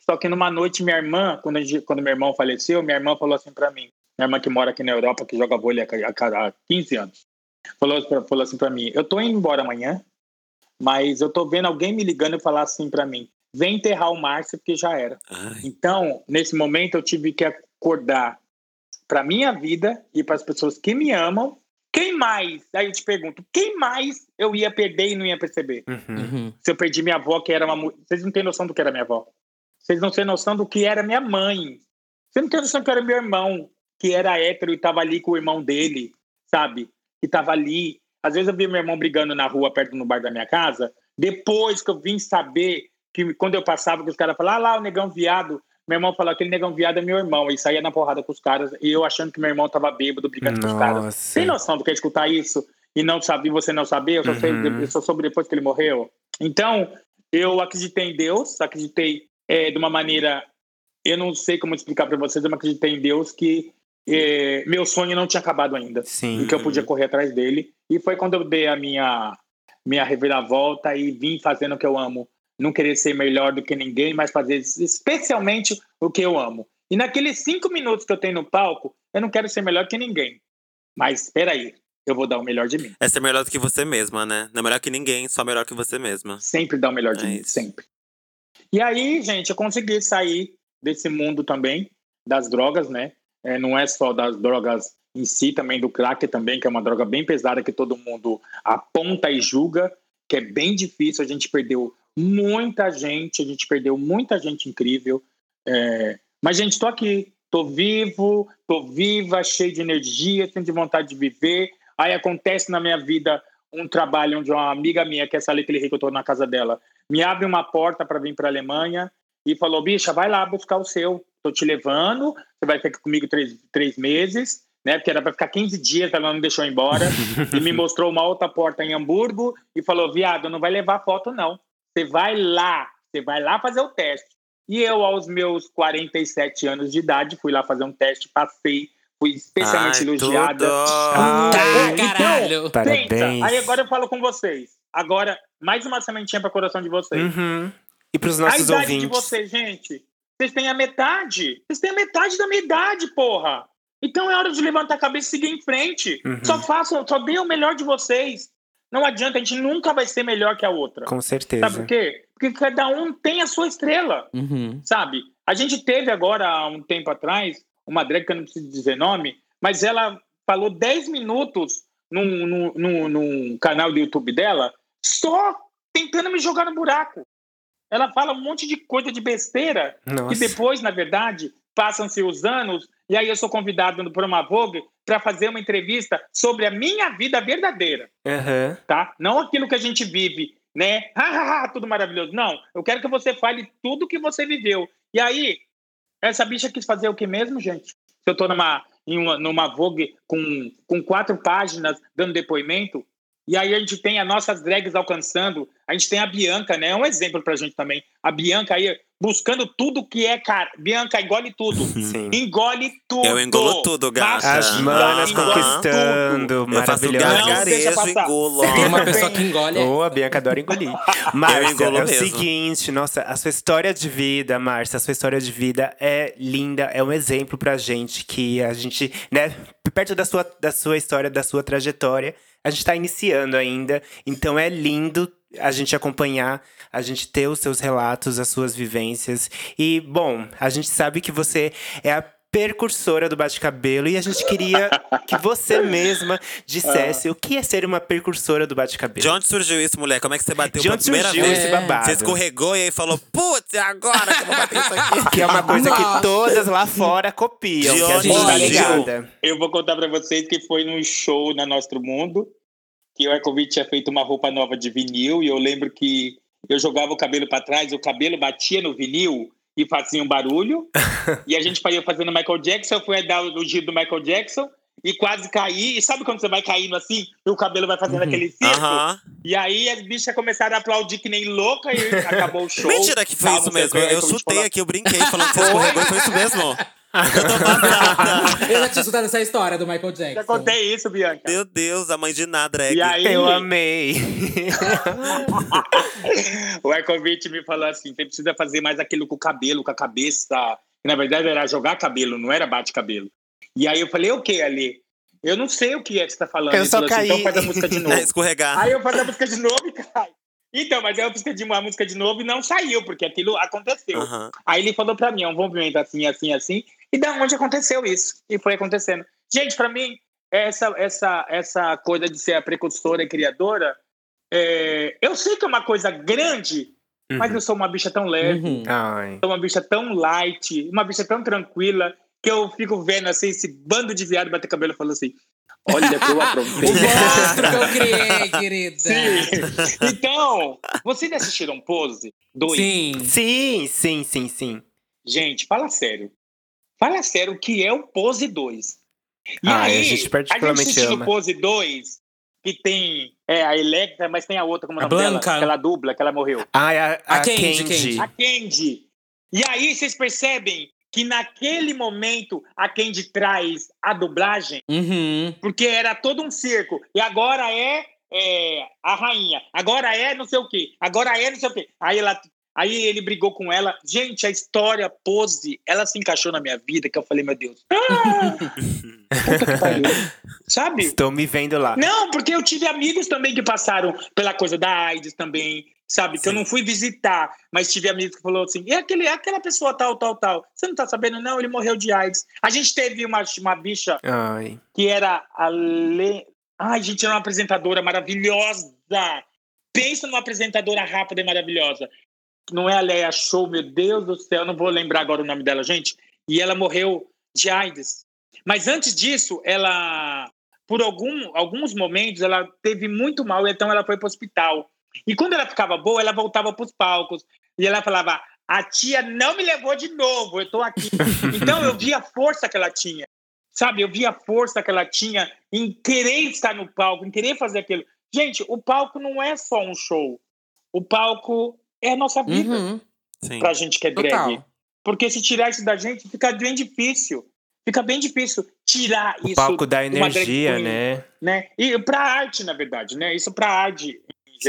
Só que numa noite, minha irmã, quando, gente- quando meu irmão faleceu, minha irmã falou assim para mim, minha irmã que mora aqui na Europa, que joga vôlei há, há- há 15 anos, falou, falou assim para mim, eu tô indo embora amanhã, mas eu tô vendo alguém me ligando e falar assim para mim, vem enterrar o Márcio porque já era. Ai, Então, nesse momento, eu tive que acordar para minha vida e para as pessoas que me amam. Quem mais? Aí eu te pergunto, quem mais eu ia perder e não ia perceber? Uhum. Uhum. Se eu perdi minha avó, que era uma. Vocês não têm noção do que era minha avó. Vocês não têm noção do que era minha mãe. Vocês não têm noção do que era meu irmão, que era hétero e estava ali com o irmão dele, sabe? Que estava ali. Às vezes eu via meu irmão brigando na rua, perto no bar da minha casa. Depois que eu vim saber que quando eu passava, que os caras falavam, ah lá, o negão viado. Meu irmão falou, aquele negão viado é meu irmão. E saía na porrada com os caras. E eu achando que meu irmão tava bêbado, brigando com os caras. Nossa. Tem noção do que é escutar isso? E não saber, você não saber? Eu só, sei, Uhum. eu só soube depois que ele morreu. Então, eu acreditei em Deus, acreditei é, de uma maneira. Eu não sei como explicar para vocês, eu acreditei em Deus que é, meu sonho não tinha acabado ainda. Sim. E que eu podia correr atrás dele. E foi quando eu dei a minha, minha reviravolta e vim fazendo o que eu amo. Não querer ser melhor do que ninguém, mas fazer especialmente o que eu amo. E naqueles cinco minutos que eu tenho no palco, eu não quero ser melhor que ninguém. Mas espera aí, eu vou dar o melhor de mim. É ser melhor do que você mesma, né? Não é melhor que ninguém, só melhor que você mesma. Sempre dar o melhor de É mim, isso. sempre. E aí, gente, eu consegui sair desse mundo também, das drogas, né? É, não é só das drogas em si, também do crack também, que é uma droga bem pesada que todo mundo aponta e julga, que é bem difícil. A gente perdeu muita gente, a gente perdeu muita gente incrível. É, mas, gente, tô aqui, tô vivo, tô viva, cheio de energia, tenho de vontade de viver. Aí acontece na minha vida um trabalho onde uma amiga minha, que é essa Leite Rico, eu tô na casa dela, me abre uma porta para vir para a Alemanha e falou: bicha, vai lá buscar o seu. Tô te levando, você vai ficar comigo três, três meses, né? Porque era para ficar 15 dias, ela não deixou eu ir embora. e me mostrou uma outra porta em Hamburgo e falou: viado, não vai levar foto, não. Você vai lá, você vai lá fazer o teste. E eu, aos meus 47 anos de idade, fui lá fazer um teste, passei, fui especialmente Ai, elogiada. tudo. Ai, Tá, Então, caralho. Parabéns. Aí agora eu falo com vocês. Agora, mais uma sementinha para o coração de vocês. Uhum. E pros a nossos idade ouvintes. de vocês, gente, vocês têm a metade. Vocês têm a metade da minha idade, porra. Então é hora de levantar a cabeça e seguir em frente. Uhum. Só façam, só deem o melhor de vocês. Não adianta, a gente nunca vai ser melhor que a outra. Com certeza. Sabe por quê? Porque cada um tem a sua estrela, Uhum. sabe? A gente teve agora, há um tempo atrás, uma drag que eu não preciso dizer nome, mas ela falou 10 minutos num, num, num, num canal do YouTube dela, só tentando me jogar no buraco. Ela fala um monte de coisa de besteira, que Nossa. depois, na verdade, passam-se os anos, e aí eu sou convidado por uma Vogue para fazer uma entrevista sobre a minha vida verdadeira Aham. tá? Não aquilo que a gente vive, né? Tudo maravilhoso. Não, eu quero que você fale tudo que você viveu. E aí, essa bicha quis fazer o que mesmo, gente? Se eu tô numa, uma, numa Vogue com, com quatro páginas dando depoimento, e aí a gente tem as nossas drags alcançando, a gente tem a Bianca, né? É um exemplo pra gente também. A Bianca aí buscando tudo que é cara. Bianca engole tudo. Sim. Engole tudo. Eu engulo tudo, gata. As manas Engole conquistando, Eu faço maravilhosa. Não deixa gargarejo. Tem uma pessoa que engole. Ô, a Bianca adora engolir. Márcia, é o mesmo. seguinte, nossa, a sua história de vida, Márcia, a sua história de vida é linda, é um exemplo pra gente que a gente, né, perto da sua, da sua história, da sua trajetória, a gente tá iniciando ainda, então é lindo a gente acompanhar, a gente ter os seus relatos, as suas vivências. E, bom, a gente sabe que você é a percursora do bate-cabelo e a gente queria que você mesma dissesse o que é ser uma percursora do bate-cabelo. De onde surgiu isso, mulher? Como é que você bateu De pela onde primeira surgiu vez? esse babado? Você escorregou e aí falou, putz, é agora que eu vou bater isso aqui. Que é uma coisa que todas lá fora copiam, De que a onde gente tá surgiu? ligada. Eu vou contar pra vocês que foi num show na Nostro Mundo que o Ecovic tinha feito uma roupa nova de vinil e eu lembro que eu jogava o cabelo pra trás, o cabelo batia no vinil e fazia um barulho. e a gente ia fazendo Michael Jackson, eu fui dar o giro do Michael Jackson e quase caí. E sabe quando você vai caindo assim e o cabelo vai fazendo aquele círculo? Aham. E aí as bichas começaram a aplaudir que nem louca e acabou o show. Mentira que foi Tal, isso mesmo. Eu, eu chutei aqui, eu brinquei falando que você escorregou e foi isso mesmo. Eu tô passada. Eu já tinha escutado essa história do Michael Jackson. Já contei isso, Bianca. Meu Deus, a mãe de nada, drag. E aí, Eu amei. o Ecovic me falou assim: você precisa fazer mais aquilo com o cabelo, com a cabeça. Que, na verdade era jogar cabelo, não era bate-cabelo. E aí eu falei: o que, Ali? Eu não sei o que é que você tá falando. Eu Ele só falou assim, então caí. faz a música de É, novo. escorregar. aí eu faço a música de novo e cai. Então, mas aí eu fiz uma música de novo e não saiu, porque aquilo aconteceu. Aham. Aí ele falou pra mim, é um movimento assim, assim, assim. E da onde aconteceu isso? E foi acontecendo. Gente, pra mim, essa, essa, essa coisa de ser a precursora e criadora, é, eu sei que é uma coisa grande, mas Uhum. eu sou uma bicha tão leve, Uhum. Sou uma bicha tão light, uma bicha tão tranquila, que eu fico vendo assim, esse bando de viado bater cabelo e falo assim: olha que eu aprontei. O monstro que eu criei, querida. Sim. Então, vocês assistiram Pose 2? Sim. Sim, sim, sim, sim. Gente, fala sério. Fala sério o que é o Pose 2. E Ah, aí, a gente particularmente a gente assistiu ama. o Pose 2, que tem é, a Electra, mas tem a outra, como é A nome dela? Branca. Aquela dupla, que ela morreu. Ai, a, a, A Candy, Candy. Candy. A Candy. E aí vocês percebem que naquele momento a Candy traz a dublagem, Uhum. porque era todo um circo. E agora é, é, a rainha. Agora é não sei o quê. Agora é não sei o quê. Aí ela. Aí ele brigou com ela. Gente, a história pose, ela se encaixou na minha vida, que eu falei, meu Deus. Ah, puta que pariu. Sabe? Estou me vendo lá. Não, porque eu tive amigos também que passaram pela coisa da AIDS também, sabe? Que eu Sim. não fui visitar, mas tive amigos que falou assim, e aquele, aquela pessoa tal, tal, tal. Você não tá sabendo? Não, ele morreu de AIDS. A gente teve uma, uma bicha Ai. que era a Le... Ai, gente, era uma apresentadora maravilhosa. Pensa numa apresentadora rápida e maravilhosa. Não é a Leia Show, meu Deus do céu, não vou lembrar agora o nome dela, gente. E ela morreu de AIDS. Mas antes disso, ela, por algum, alguns momentos, ela teve muito mal, então ela foi para o hospital. E quando ela ficava boa, ela voltava para os palcos. E ela falava: A tia não me levou de novo, eu estou aqui. então eu via a força que ela tinha. Sabe, eu via a força que ela tinha em querer estar no palco, em querer fazer aquilo. Gente, o palco não é só um show. O palco é a nossa vida Uhum. Sim. pra gente que é drag. Total. Porque se tirar isso da gente, fica bem difícil. Fica bem difícil tirar O isso. palco de uma drag energia, queen, né? né? E pra arte, na verdade, né? Isso pra arte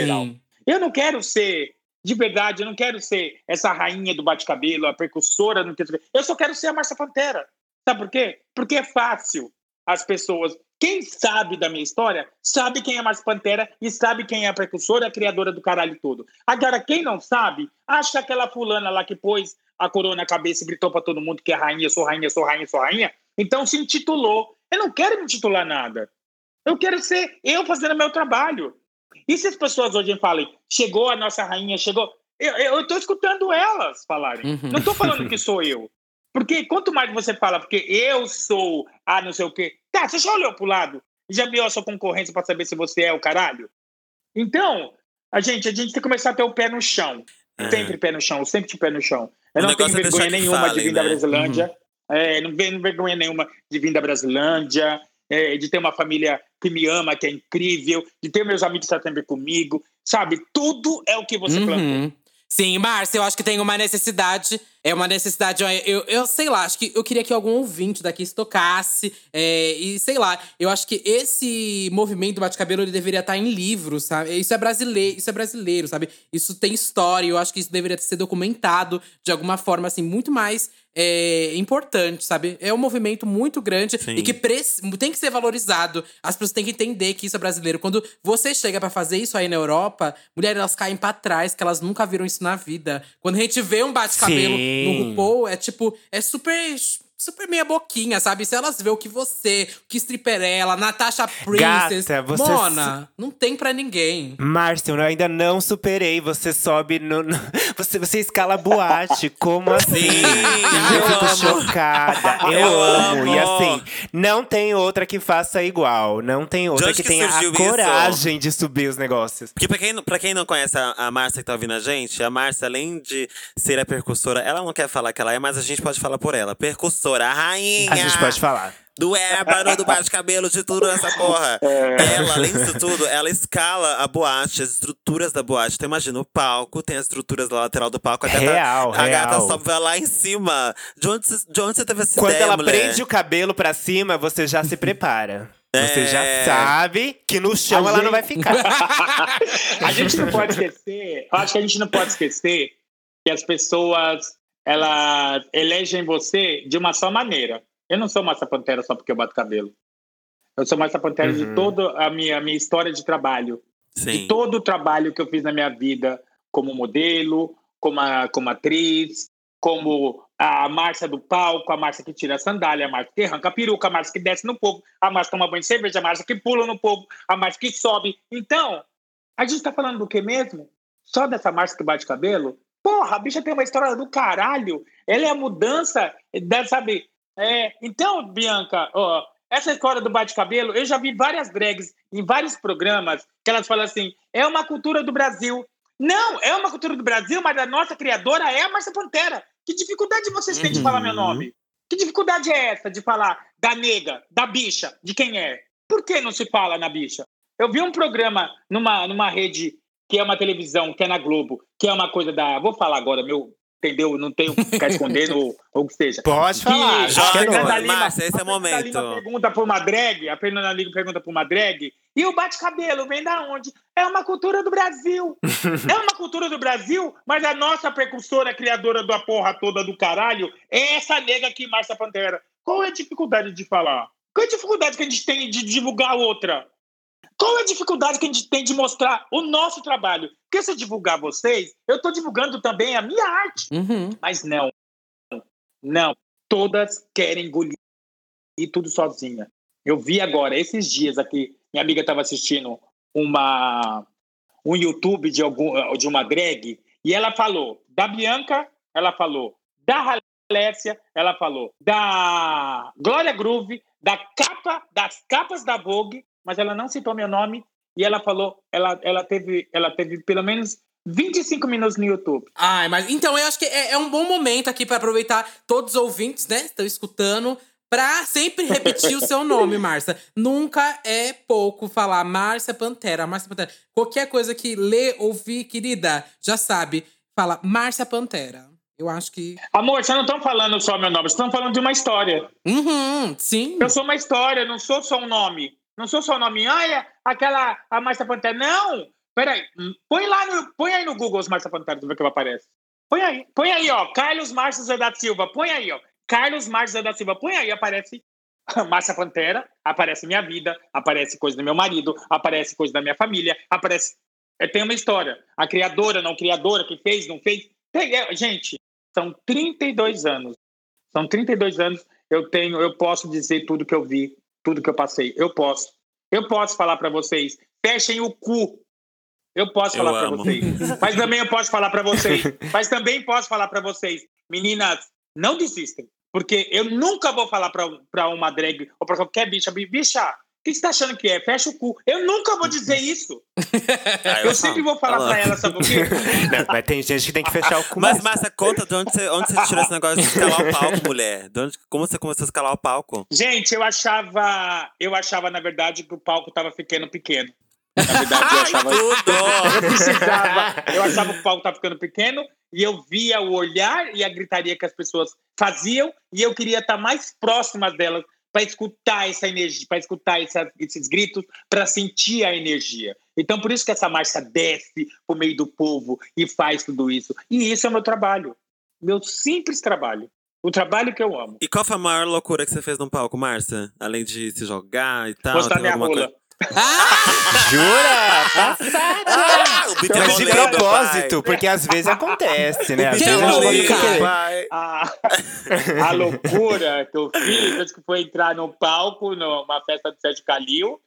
geral. Sim. Eu não quero ser, de verdade, eu não quero ser essa rainha do bate-cabelo, a percussora, não quero eu só quero ser a Marcia Pantera. Sabe por quê? Porque é fácil as pessoas. Quem sabe da minha história, sabe quem é a Marcia Pantera e sabe quem é a precursora, a criadora do caralho todo. Agora, quem não sabe, acha que aquela fulana lá que pôs a coroa na cabeça e gritou pra todo mundo que é rainha, sou rainha, sou rainha, sou rainha, então se intitulou. Eu não quero me intitular nada. Eu quero ser eu fazendo meu trabalho. E se as pessoas hoje falem, chegou a nossa rainha, chegou. Eu, tô escutando elas falarem. Uhum. Não tô falando que sou eu. Porque quanto mais você fala, porque eu sou a não sei o quê. Tá, você já olhou pro lado? Já viu a sua concorrência para saber se você é o caralho? Então, a gente, a gente tem que começar a ter o pé no chão. É. Sempre pé no chão, sempre de pé no chão. Eu O não tenho vergonha nenhuma de vir da? Brasilândia. É, não tenho vergonha nenhuma de vir da Brasilândia, é, de ter uma família que me ama, que é incrível, de ter meus amigos que estão sempre comigo. Sabe? Tudo é o que você plantou. Uhum. Sim, Márcia, eu acho que tem uma necessidade É uma necessidade. Eu, eu sei lá, acho que eu queria que algum ouvinte daqui se tocasse. É, e sei lá, eu acho que esse movimento do bate-cabelo ele deveria estar em livros, sabe? Isso é brasileiro, isso é brasileiro, sabe? Isso tem história. Eu acho que isso deveria ser documentado de alguma forma, assim, muito mais é, importante, sabe? É um movimento muito grande Sim. e que tem que ser valorizado. As pessoas têm que entender que isso é brasileiro. Quando você chega para fazer isso aí na Europa, mulheres elas caem para trás, que elas nunca viram isso na vida. Quando a gente vê um bate-cabelo no RuPaul, é tipo, é super super meia boquinha, sabe? Se elas vê o que você, o que Stripperella, Natasha Princess, Gata, você Mona, não tem pra ninguém. Márcia, eu ainda não superei. Você sobe no. no você, você escala boate. Como assim? Sim, eu eu fico amo. chocada. Eu, Eu amo. amo. E assim, não tem outra que faça igual. Não tem outra que, que tenha a surgiu isso? coragem de subir os negócios. Porque pra quem, não- pra quem não conhece a, a Márcia que tá ouvindo a gente, a Márcia, além de ser a percussora, ela não quer falar que ela é, mas a gente pode falar por ela. Percussora, a rainha! A gente pode falar. Do ébano, do bate-cabelo, de tudo nessa porra. Ela, além disso tudo, ela escala a boate, as estruturas da boate. Então imagina o palco, tem as estruturas da lateral do palco. A gata, Real, a gata real. sobe vai lá em cima. De onde, de onde você teve essa Quando ideia, ela mulher? prende o cabelo pra cima, você já se prepara. Você já É. sabe que no chão A ela gente- não vai ficar. a gente não pode esquecer, eu acho que a gente não pode esquecer que as pessoas elas elegem você de uma só maneira. Eu não sou Massa Pantera só porque eu bato cabelo. Eu sou Massa Pantera de Uhum. toda a minha, minha história de trabalho. Sim. De todo o trabalho que eu fiz na minha vida como modelo, como, a- como atriz, como a Márcia do palco, a Márcia que tira a sandália, a Márcia que arranca a peruca, a Márcia que desce no povo, a Márcia que toma banho de cerveja, a Márcia que pula no povo, a Márcia que sobe. Então, a gente tá falando do que mesmo? Só dessa Márcia que bate cabelo? Porra, a bicha tem uma história do caralho. Ela é a mudança da, sabe? É, então, Bianca, ó, essa história do bate-cabelo, eu já vi várias drags em vários programas que elas falam assim: é uma cultura do Brasil. Não, é uma cultura do Brasil, mas a nossa criadora é a Márcia Pantera. Que dificuldade vocês têm de Uhum. falar meu nome? Que dificuldade é essa de falar da nega, da bicha, de quem é? Por que não se fala na bicha? Eu vi um programa numa, numa rede que é uma televisão, que é na Globo, que é uma coisa da. Vou falar agora, meu. Entendeu? Não tenho que ficar escondendo ou, ou o que seja. Pode falar. Que é Joga, nóis. Fernanda Lima- Márcia, esse é o a momento. Lima pergunta para uma drag, a Fernanda Lima pergunta para uma drag, e o bate-cabelo vem da onde? É uma cultura do Brasil. é uma cultura do Brasil, mas a nossa precursora, criadora da porra toda do caralho, é essa nega aqui, Márcia Pantera. Qual é a dificuldade de falar? Qual é a dificuldade que a gente tem de divulgar a outra? Qual é a dificuldade que a gente tem de mostrar o nosso trabalho? Porque se eu divulgar vocês, eu estou divulgando também a minha arte. Uhum. Mas não. Não. Todas querem engolir tudo sozinha. Eu vi agora, esses dias aqui, minha amiga estava assistindo uma, um YouTube de, algum, de uma drag e ela falou da Bianca, ela falou da Halécia, ela falou da Glória Groove, da capa, das capas da Vogue, mas ela não citou meu nome e ela falou, ela, ela, teve, ela teve pelo menos 25 minutos no YouTube. Ai, mas então eu acho que é, é um bom momento aqui pra aproveitar todos os ouvintes, né? Estão escutando. Pra sempre repetir o seu nome, Márcia. Nunca é pouco falar Márcia Pantera, Márcia Pantera. Qualquer coisa que lê, ouvir, querida, já sabe. Fala Márcia Pantera. Eu acho que. Amor, vocês não estão falando só meu nome, vocês estão falando de uma história. Uhum, sim. Eu sou uma história, não sou só um nome. Não sou só um nome. É aquela a Márcia Pantera. Não! Peraí. Põe lá no. Põe aí no Google os Márcia Pantera, pra ver o que aparece. Põe aí. Põe aí, ó. Carlos Márcio Zé da Silva. Põe aí, ó. Carlos Márcio Zé da Silva. Põe aí, aparece Márcia Pantera, aparece minha vida, aparece coisa do meu marido, aparece coisa da minha família, aparece. É, tem uma história. A criadora, não criadora, que fez, não fez. Tem, é, gente, são 32 anos. São 32 anos. Eu tenho, eu posso dizer tudo que eu vi, tudo que eu passei. Eu posso. Eu posso falar para vocês. Fechem o cu. Eu posso Eu falar para vocês. Mas também eu posso falar para vocês. Mas também posso falar para vocês. Meninas, não desistem. Porque eu nunca vou falar para uma drag ou para qualquer bicha, bicha, que você tá achando que é? Fecha o cu. Eu nunca vou dizer isso. Ah, Eu sempre vou falar Fala. para ela, sabe o quê? Não, mas tem gente que tem que fechar o cu. Mas. Márcia, conta de onde você, onde você tirou esse negócio de escalar o palco, mulher. De onde, como você começou a escalar o palco? Gente, eu achava, eu achava na verdade que o palco tava ficando pequeno. Na verdade, eu achava, Tudo! eu precisava, eu achava que o palco estava ficando pequeno e eu via o olhar e a gritaria que as pessoas faziam e eu queria estar mais próximas delas para escutar essa energia, para escutar essa, esses gritos, para sentir a energia. Então, por isso que essa marcha desce por meio do povo e faz tudo isso. E isso é o meu trabalho, meu simples trabalho, o trabalho que eu amo. E qual foi a maior loucura que você fez no palco, Márcia? Além de se jogar e tal. Mostrar minha rola. coisa- Jura? Passada! Ah, é Mas de do propósito, pai. porque às vezes acontece, né? Às vezes a gente pode querer. pai. a, a loucura que eu fiz acho que foi entrar no palco numa festa do Sérgio Calil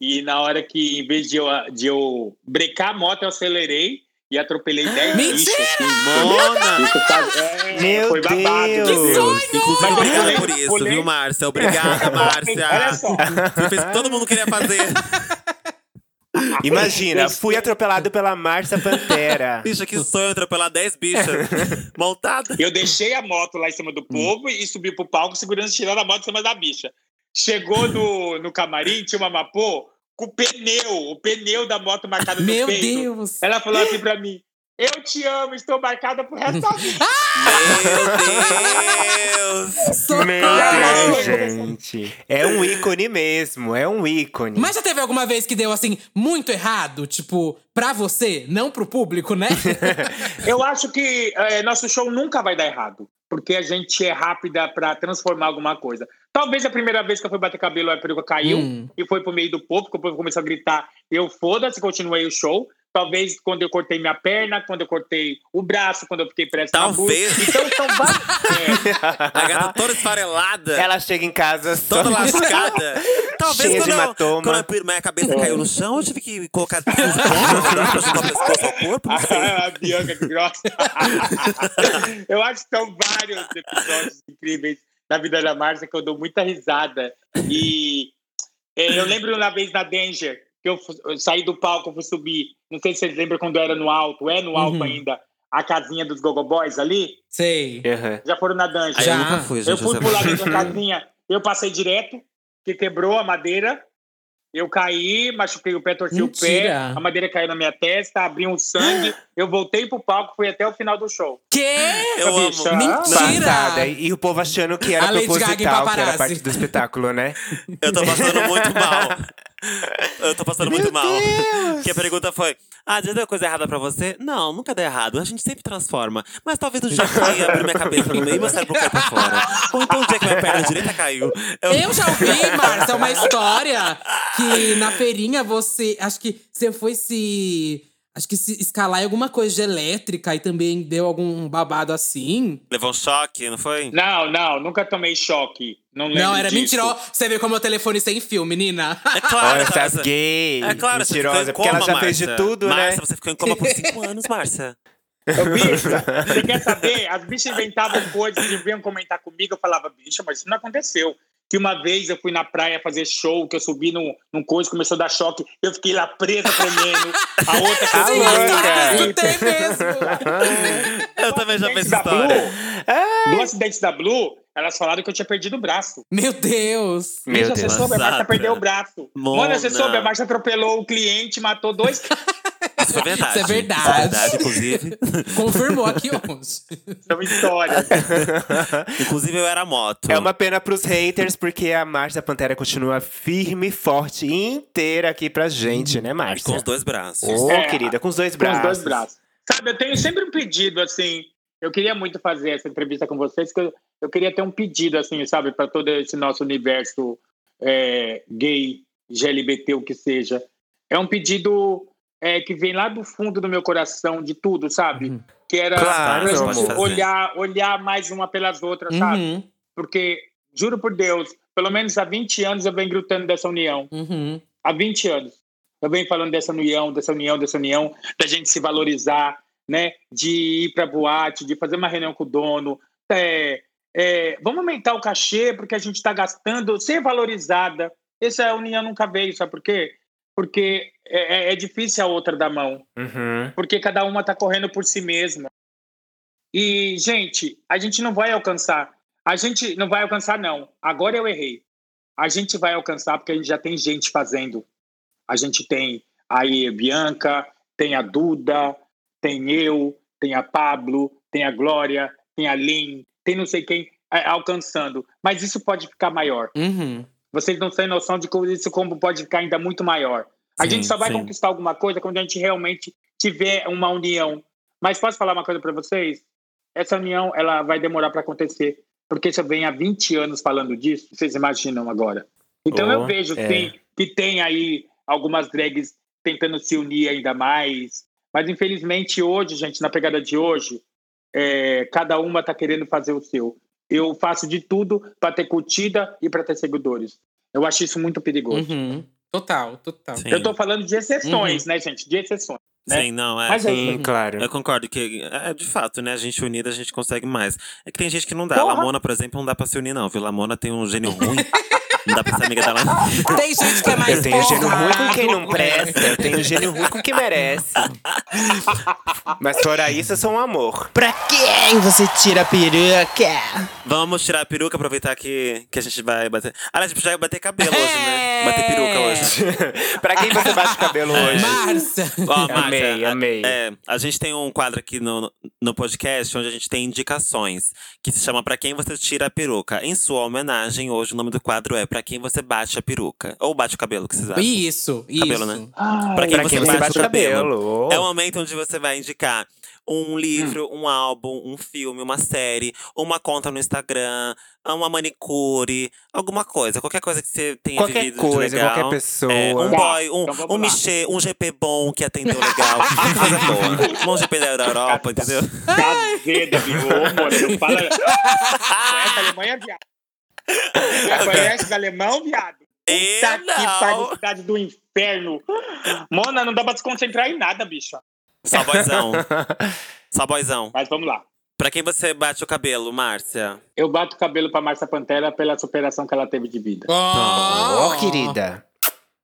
e na hora que, em vez de eu, de eu brecar a moto, eu acelerei e atropelei 10 Mentira! bichos. Assim, Mona! Isso faz- é, Meu foi babado. Deus! meu Que. Inclusive, Mas obrigada por isso, pulei- viu, Márcia? Obrigada, Márcia. Olha só. Você fez o que todo mundo queria fazer. Imagina, fui atropelado pela Márcia Pantera. Bicha, que sonho atropelar 10 bichas montadas. Eu deixei a moto lá em cima do povo e subi pro palco, segurança tirando a moto em cima da bicha. Chegou no, no camarim, tinha uma mapô com o pneu, o pneu da moto marcado no Meu peito. Deus! Ela falou assim pra mim: Eu te amo, estou marcada pro resto da vida. Meu Deus! Meu! Deus, gente. É um ícone mesmo, é um ícone. Mas já teve alguma vez que deu assim, muito errado? Tipo, pra você, não pro público, né? Eu acho que é, nosso show nunca vai dar errado, porque a gente é rápida pra transformar alguma coisa. Talvez a primeira vez que eu fui bater cabelo, a peruca caiu Hum. e foi pro meio do povo, que o povo começou a gritar. Eu foda-se, continuei o show. Talvez quando eu cortei minha perna, quando eu cortei o braço, quando eu fiquei preso na Talvez. blusa. Então são vários. É, A gata toda esfarelada. Ela chega em casa só... Toda lascada. Talvez Cheia de quando, eu, quando a minha cabeça caiu no chão, eu tive que colocar 15 pontos pra juntar o pescoço ao corpo. Não sei. a Bianca que grossa. eu acho que são vários episódios incríveis da vida da Márcia que eu dou muita risada. E é, eu lembro uma vez na Danger, que eu, eu saí do palco, eu fui subir. Não sei se vocês lembram quando era no alto, é no alto Uhum. ainda, a casinha dos Gogo Boys ali. Sei. Aham. Já foram na Danger. Aí Já. eu nunca fui, gente. Eu fui pular dentro da casinha, eu passei direto, que quebrou a madeira. Eu caí, machuquei o pé, torci o pé, Mentira. a madeira caiu na minha testa, abriu um sangue. Eu voltei pro palco, fui até o final do show. Que? Eu amo. bicha. Mentira! Passada. E o povo achando que era A proposital, que era parte do espetáculo, né? Eu tô passando muito mal. Eu tô passando muito mal. Deus! Que a pergunta foi: Ah, já deu coisa errada pra você? Não, nunca deu errado. A gente sempre transforma. Mas talvez o dia que abrir minha cabeça no meio e meu cérebro cai pra fora. Ou então o dia que minha perna direita caiu. Eu, Eu já ouvi, Márcia, uma história que na feirinha você. Acho que você foi se. Acho que se escalar em alguma coisa de elétrica e também deu algum babado assim. Levou um choque, não foi? Não, não, nunca tomei choque. Não lembro Não, era disso. mentira. Ó, Você viu como é o telefone sem fio, menina? É claro, Olha essas gay, É claro, você ficou mentirosa. em Porque ela coma, já fez de tudo, né? Márcia, você ficou em coma por cinco anos, Márcia. Ô, bicha, você quer saber? As bichas inventavam coisas e vinham comentar comigo. Eu falava, bicha, mas isso não aconteceu. Que uma vez eu fui na praia fazer show, que eu subi num, num coisa, começou a dar choque. Eu fiquei lá presa tremendo. A outra Ah, pessoa... tem mesmo. Eu também já fiz essa história. Blue, no acidente da Blue, elas falaram que eu tinha perdido o braço. Meu Deus. Meu Bicha, você Deus. soube? A Marcia perdeu o braço. Mona. Mano, você soube? A Marcia atropelou o cliente, matou dois Isso foi verdade. Isso é verdade. Isso é verdade, inclusive. Confirmou aqui hoje. São histórias. inclusive, eu era moto. É uma pena pros haters, porque a Márcia Pantera continua firme, forte e inteira aqui pra gente, né, Com Márcia? os dois braços. Ô, É, querida, com os dois Com braços. os dois braços. Sabe, eu tenho sempre um pedido, assim. Eu queria muito fazer essa entrevista com vocês, que eu, eu queria ter um pedido, assim, sabe, para todo esse nosso universo é, gay, GLBT, o que seja. É um pedido é, que vem lá do fundo do meu coração, de tudo, sabe? Que era Claro, olhar, olhar mais uma pelas outras, sabe? Uhum, Porque, juro por Deus, pelo menos há 20 anos eu venho gritando dessa união. uhum. há 20 anos. Eu venho falando dessa união, dessa união, dessa união, da gente se valorizar, né? De ir para boate, de fazer uma reunião com o dono. É, é, vamos aumentar o cachê porque a gente está gastando, ser valorizada. Essa união nunca veio, sabe por quê? Porque é, é- é difícil a outra dar mão, Uhum. porque cada uma está correndo por si mesma. E, gente, a gente não vai alcançar. A gente não vai alcançar, não. Agora eu errei. A gente vai alcançar porque a gente já tem gente fazendo. A gente tem aí Bianca, tem a Duda, tem eu, tem a Pablo, tem a Glória, tem a Lin, tem não sei quem é, alcançando. Mas isso pode ficar maior. Uhum. Vocês não têm noção de como isso como pode ficar ainda muito maior. A Sim, gente só vai sim. conquistar alguma coisa quando a gente realmente tiver uma união. Mas posso falar uma coisa para vocês? Essa união ela vai demorar para acontecer, porque se eu venho há 20 anos falando disso, vocês imaginam agora. Então Oh, eu vejo é. sim, que tem aí algumas drags tentando se unir ainda mais. Mas infelizmente hoje, gente, na pegada de hoje, é, cada uma está querendo fazer o seu. Eu faço de tudo para ter curtida e para ter seguidores. Eu acho isso muito perigoso. Uhum. Total, total. Sim. Eu estou falando de exceções, né, gente? De exceções. né? Sim, não, é. Mas é Sim, claro. Eu concordo que, é, de fato, né? A gente unida, a gente consegue mais. É que tem gente que não dá. Porra! A Lamona, por exemplo, não dá pra se unir, não, viu? Lamona tem um gênio ruim. Não dá pra ser amiga dela. Tem gente que é mais Eu tenho gênio ruim com quem não presta, eu tenho gênio ruim com quem merece. Mas fora isso, eu sou um amor. Pra quem você tira a peruca? Vamos tirar a peruca, aproveitar que, que a gente vai bater. Aliás, a gente já vai bater cabelo hoje, né? É. Bater peruca hoje. pra quem você bate o cabelo hoje? Márcia. Márcia, Amei, a- amei. É, a gente tem um quadro aqui no, no podcast onde a gente tem indicações, que se chama Pra Quem Você Tira a Peruca. Em sua homenagem, hoje o nome do quadro é Pra Quem Você Bate a Peruca. Ou bate o cabelo, que vocês acham? Isso, isso. Cabelo, né? Ai, Pra quem Pra você quem você bate o cabelo? É o momento onde você vai indicar um livro, um álbum, um filme, uma série, uma conta no Instagram, uma manicure, alguma coisa. Qualquer coisa que você tenha Qualquer vivido de coisa, legal. qualquer pessoa. É, um Tá, boy, um, então um. Michê, um GP bom que atendeu legal. Que coisa boa. Um GP da Europa, entendeu? Cazeda, viu? Ô, amor, não fala. Conhece a Alemanha, viado? Conhece alemão, viado? Eu Puta que não. pariu, cidade do inferno. Mona, não dá pra se concentrar em nada, bicha. Só boyzão. Só boyzão. Mas vamos lá. Pra quem você bate o cabelo, Márcia? Eu bato o cabelo pra Márcia Pantera pela superação que ela teve de vida. Ó, Oh, querida.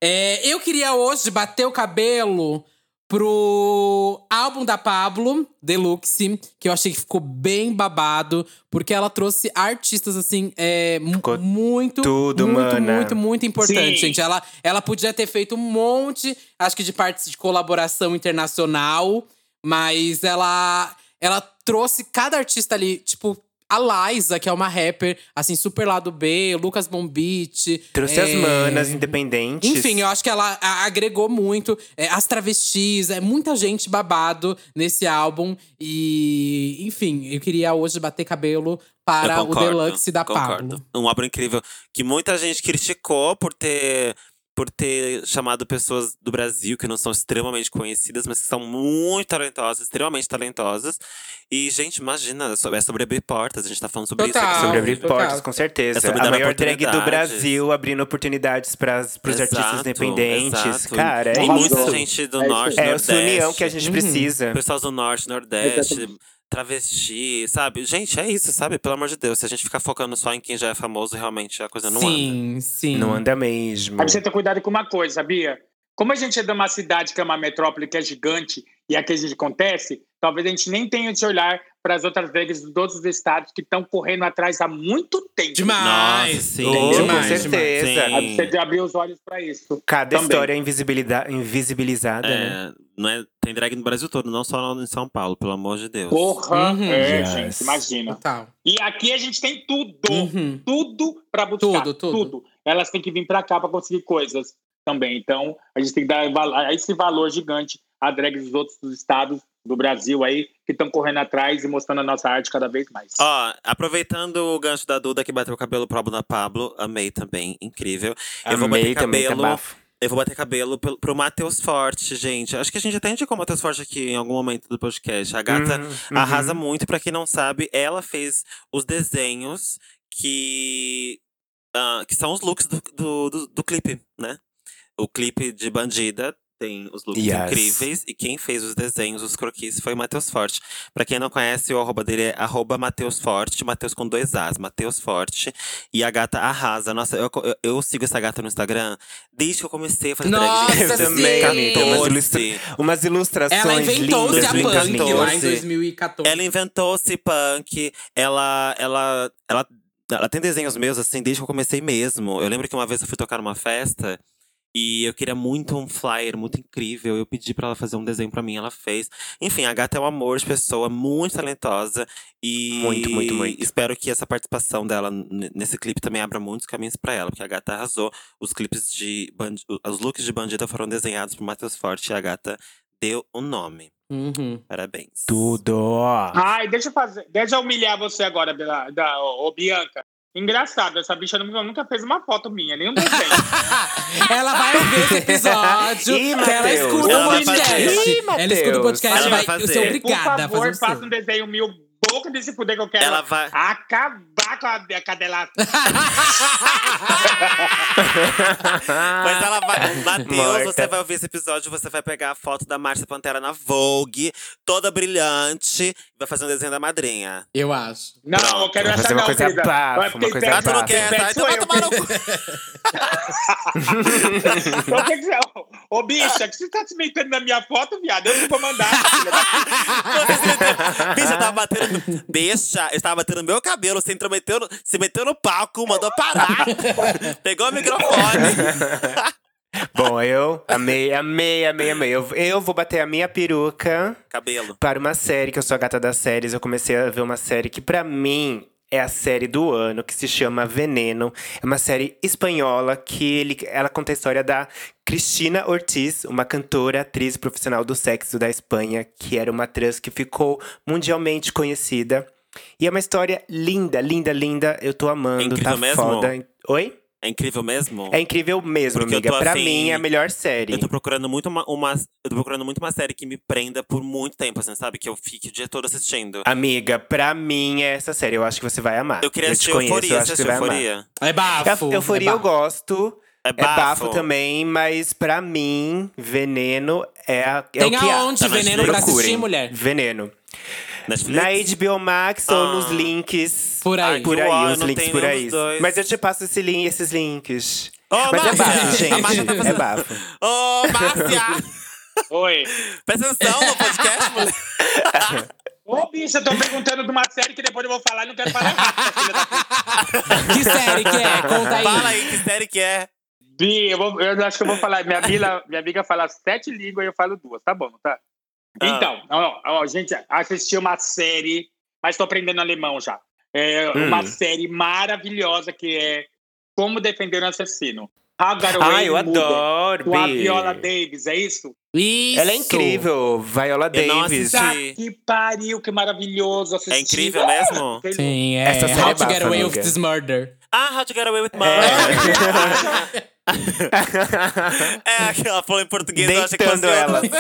É, eu queria hoje bater o cabelo pro álbum da Pablo, Deluxe, que eu achei que ficou bem babado, porque ela trouxe artistas, assim, é, Ficou muito, tudo, muito, mana. muito, muito importante, Sim. gente. Ela, ela podia ter feito um monte, acho que de partes de colaboração internacional, mas ela, ela trouxe cada artista ali, tipo. A Liza, que é uma rapper, assim, super lado B, Lucas Bombite. Trouxe as é, manas independentes. enfim, eu acho que ela agregou muito. É, as travestis, é muita gente babado nesse álbum. E, enfim, eu queria hoje bater cabelo para Eu o concordo, Deluxe da concordo. Pablo. Um álbum incrível que muita gente criticou por ter por ter chamado pessoas do Brasil que não são extremamente conhecidas, mas que são muito talentosas, extremamente talentosas. E, gente, imagina, é sobre- é sobre abrir portas, a gente tá falando sobre Total. isso. Sobre aqui. abrir Total. portas, com certeza. É sobre a dar maior drag do. Brasil abrindo oportunidades para os artistas independentes. exato. Cara, é isso. muita gente do É norte. É nordeste. essa união que a gente Uhum. precisa. Pessoas do norte, nordeste, Exatamente. Travesti, sabe? Gente, é isso, sabe? Pelo amor de Deus, se a gente ficar focando só em quem já é famoso, realmente a coisa não anda. sim, sim. Não anda mesmo. Aí precisa ter cuidado com uma coisa, sabia? Como a gente é de uma cidade que é uma metrópole que é gigante e aqui a gente acontece, talvez a gente nem tenha esse olhar para as outras drags de todos os estados que estão correndo atrás há muito tempo. Demais. Nossa, sim. Oh, demais, com certeza. demais. Precisa de abrir os olhos para isso. Cada Também. história é invisibilizada, né? É, não é, tem drag no Brasil todo, não só em São Paulo, pelo amor de Deus. Porra, Uhum. é, Yes. gente, imagina. Total. E aqui a gente tem tudo, Uhum. tudo para buscar, Tudo, tudo. Elas têm que vir para cá para conseguir coisas também. Então, a gente tem que dar esse valor gigante a drags dos outros estados do Brasil aí que estão correndo atrás e mostrando a nossa arte cada vez mais. Ó, aproveitando o gancho da Duda que bateu o cabelo pro álbum da Pablo, amei também, incrível. eu vou Amei bater também, tá cabelo. bafo. eu vou bater cabelo pro, pro Matheus Forte, gente. Acho que a gente até indicou o Matheus Forte aqui em algum momento do podcast. A gata Uhum, arrasa uhum. muito, pra quem não sabe, ela fez os desenhos que. ah, que são os looks do, do, do, do clipe, né? O clipe de Bandida tem os looks Yes. incríveis. E quem fez os desenhos, os croquis, foi o Matheus Forte. Pra quem não conhece, o arroba dele é arroba Matheus Forte. Matheus com dois As, Matheus Forte. E a gata arrasa. Nossa, eu, eu, eu sigo essa gata no Instagram desde que eu comecei a fazer Nossa, drag. Eu também, sim. amiga. Umas, 14. ilustra- umas ilustrações Ela inventou-se a punk 2014. lá em 2014. Ela inventou-se punk. Ela, ela, ela, ela tem desenhos meus, assim, desde que eu comecei mesmo. Eu lembro que uma vez eu fui tocar numa festa E eu queria muito um flyer muito incrível. Eu pedi pra ela fazer um desenho pra mim, ela fez. Enfim, a gata é um amor de pessoa, muito talentosa. E Muito, muito, muito. espero que essa participação dela nesse clipe também abra muitos caminhos pra ela, porque a gata arrasou. Os clipes de bandi- os looks de bandida foram desenhados por Matheus Forte e a gata deu o nome. Uhum. Parabéns. Tudo. Ai, deixa eu fazer. Deixa eu humilhar você agora, da, ô, Bianca. Engraçado, essa bicha nunca, fez uma foto minha, nenhum desenho. Ela vai ouvir esse episódio. Ih, que ela escuta o podcast. Ih, ela escuta o podcast Ela e vai vai, ser Por obrigada a favor, faça um desenho mil boca desse fuder que eu quero Ela vai- acabar com a, a cadela. Mas ela vai. Matheus, você vai ouvir esse episódio, você vai pegar a foto da Márcia Pantera na Vogue, toda brilhante, e vai fazer um desenho da madrinha. Eu acho. Não, Pronto, eu quero vai essa não, coisa querida. bafo, uma quem coisa Ah, tu não quer, tá? Então vai eu. tomar no cu. Então, ô, ô bicha, que você tá se metendo na minha foto, viado? Eu não vou mandar. Bicha, tava batendo. Deixa, eu tava batendo meu cabelo, você intrometeu, no- se meteu no palco, mandou parar. Pegou o microfone. Bom, eu amei, amei, amei, amei. Eu, eu vou bater a minha peruca Cabelo. para uma série, que eu sou a gata das séries. Eu comecei a ver uma série que, pra mim, é a série do ano, que se chama Veneno. É uma série espanhola que ele, ela conta a história da Cristina Ortiz, uma cantora, atriz profissional do sexo da Espanha, que era uma trans que ficou mundialmente conhecida. E é uma história linda, linda, linda. Eu tô amando, É incrível tá mesmo? foda. Oi? É incrível mesmo? É incrível mesmo, Porque eu amiga. tô Pra assim, mim é a melhor série. Eu tô procurando muito uma, uma. Eu tô procurando muito uma série que me prenda por muito tempo, assim, sabe? Que eu fique o dia todo assistindo. Amiga, pra mim é essa série. Eu acho que você vai amar. Eu queria te assistir conheço, Euforia. eu Você acho que você vai amar. Euforia? É bafo. Eu- Euforia é eu bafo. gosto. É É bafo bafo. também, mas pra mim, Veneno é, a, é Tem o que há. aonde Tá na veneno pra Netflix? assistir, mulher? Veneno. Netflix? Na HBO Max ou Ah. nos links. Por aí. Por Ai, aí, uau, eu os links por aí. Mas eu te passo esse link, esses links. Ô, Mas é Márcia! bafo, A Márcia gente. tá É bafo. Ô, Márcia! Oi. Presta atenção no podcast, mulher. Ô, bicha, eu tô perguntando de uma série que depois eu vou falar e não quero falar puta. Que série que é? Conta aí. Fala aí, que série que é? Bi, eu, vou- eu acho que eu vou falar. Minha, bila, minha amiga fala sete línguas e eu falo duas, tá bom, não Ah. Então, ó, ó, gente, assisti uma série, mas tô aprendendo alemão já. É uma Hum. série maravilhosa que é Como Defender um Assassino. How Got Ah, Away eu with Murder, adoro, Com a. Viola Davis, é isso? Isso. Ela é incrível. Viola Davis. assisti. Tá que pariu, que maravilhoso. Assisti. É incrível mesmo? Aquele- Sim, é. Essa série How é to Get Away with This Murder. Ah, How to Get Away with É. Murder. É, que ela falou em português, eu achei que fosse Deitando ela. outra.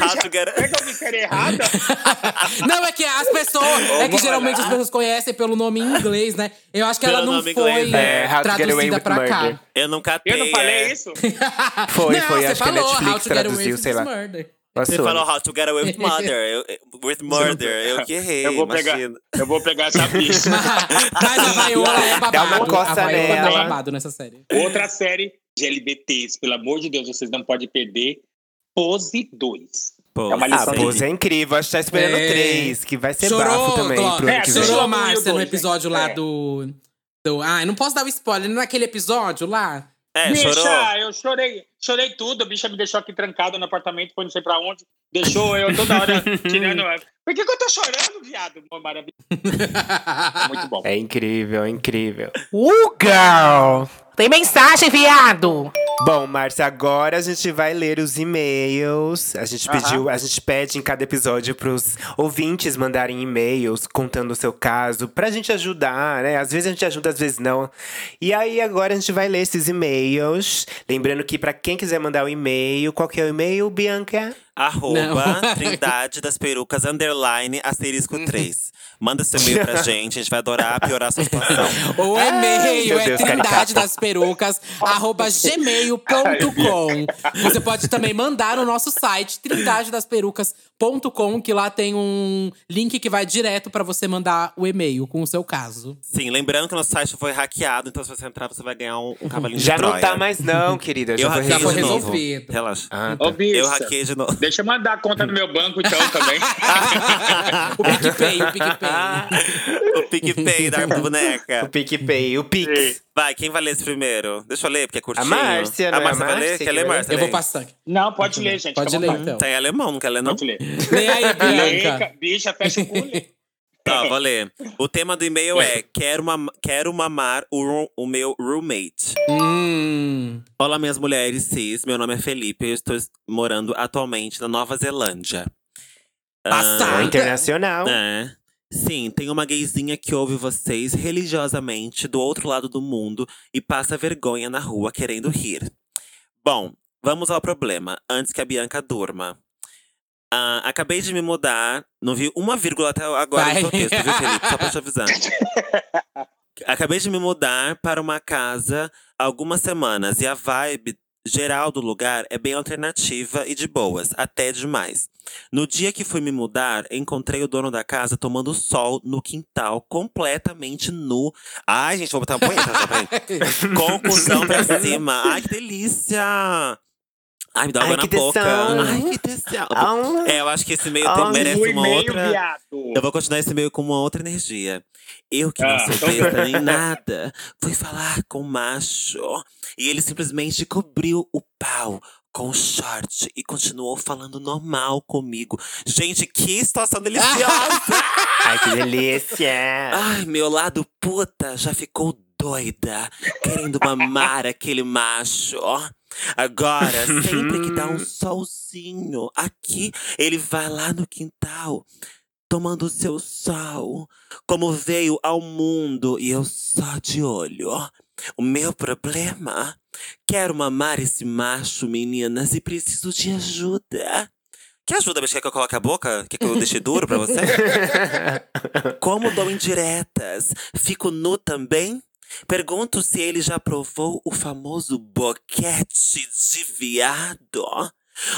How to Get É que eu me ser errada? Não, é que as pessoas. É que geralmente lá. as pessoas conhecem pelo nome em inglês, né? Eu acho que ela Pelo não foi inglês, é. Away traduzida pra cá. Eu não catei. Eu não falei é. isso? Foi, não, foi. você Acho que a falou How Netflix to Get Away traduziu, sei lá. Murder. Você falou How to Get Away with Mother. Eu, eu- with Murder. Eu que errei, Eu vou pegar, eu vou pegar essa bicha. Mas a Vaiola é babado. Dá uma coça a Vaiola tá nela. babado nessa série. Outra série de LBTs, pelo amor de Deus, vocês não podem perder. Pose 2. Pô, É uma Ah, lição de Pose é incrível. Acho que tá esperando É. três, que vai ser Chorou, bafo também pro Glória. É, que chorou. a um Márcia no dois, episódio lá é. do, do. Ah, eu não posso dar o spoiler. Naquele episódio lá. É, bicha, chorou? eu chorei, chorei tudo. A bicha me deixou aqui trancado no apartamento, foi não sei pra onde. Deixou eu toda hora tirando. Por que, que eu tô chorando, viado? Maravilha. Muito bom. É incrível, é incrível. Uh, girl! Tem mensagem, viado! Bom, Márcia, agora a gente vai ler os e-mails. A gente pediu, a gente pede em cada episódio pros ouvintes mandarem e-mails contando o seu caso, pra gente ajudar, né? Às vezes a gente ajuda, às vezes não. E aí agora a gente vai ler esses e-mails. Lembrando que pra quem quiser mandar o e-mail, qual que é o e-mail, Bianca? Arroba Não. Trindade das Perucas, underline, asterisco 3. Manda seu e-mail pra gente, a gente vai adorar piorar a sua situação. O e-mail é Deus, trindade das perucas, arroba gmail.com. Você pode também mandar no nosso site, trindadedasperucas.com, que lá tem um link que vai direto pra você mandar o e-mail com o seu caso. Sim, lembrando que o nosso site foi hackeado, então se você entrar, você vai ganhar um, um cavalinho Já de não Troia. tá mais não, querida. Já Eu Já foi resolvido. Relaxa. Ah, Ô, tá. bicha, Eu hackei de novo. Deixa eu mandar a conta no meu banco, então, também. O PicPay, o PicPay. o PicPay da O boneca. PicPay, o Pix. Vai, quem vai ler esse primeiro? Deixa eu ler, porque é curtinho. Márcia, não a é a Márcia vai ler? Quer que ler? Márcia? Eu vou passar. Não, pode ler, gente. Pode ler então. Tá em alemão, não quer ler, não? Pode ler. Lê aí, Bianca. Bicha, fecha o cu. Tá, vou ler. O tema do e-mail é: Quero, mam quero mamar o, o meu roommate. Hum. Olá, minhas mulheres cis. Meu nome é Felipe e eu estou es- morando atualmente na Nova Zelândia. Ou Passada. internacional. É. Sim, tem uma gayzinha que ouve vocês religiosamente do outro lado do mundo e passa vergonha na rua querendo rir. Bom, vamos ao problema, antes que a Bianca durma. Ah, acabei de me mudar, não vi uma vírgula até agora Vai. no seu texto, viu, Felipe? Só pra te avisar. Acabei de me mudar para uma casa há algumas semanas e a vibe geral do lugar é bem alternativa e de boas, até demais. No dia que fui me mudar, encontrei o dono da casa tomando sol no quintal, completamente nu. Ai, gente, vou botar uma punheta já pra ele. Com o cuzão pra cima. Ai, que delícia! Ai, me dá água Ai, na que boca. tesão. Ai, que tesão. Ah, É, eu acho que esse meio Ah, tempo merece uma e-mail, outra. viado. Eu vou continuar esse meio com uma outra energia. Eu que não Ah, sou então besta nem nada, fui falar com o macho. E ele simplesmente cobriu o pau com o short e continuou falando normal comigo. Gente, que situação deliciosa! Ai, que delícia. Ai, meu lado puta já ficou doida, querendo mamar aquele macho. Agora, sempre que dá um solzinho aqui, ele vai lá no quintal, tomando o seu sol, como veio ao mundo e eu só de olho. O meu problema? Quero mamar esse macho, meninas, e preciso de ajuda. Que ajuda, bicho? Quer que eu coloque a boca? Quer que eu deixe duro pra você? Como dou indiretas? Fico nu também? Pergunto se ele já provou o famoso boquete de viado.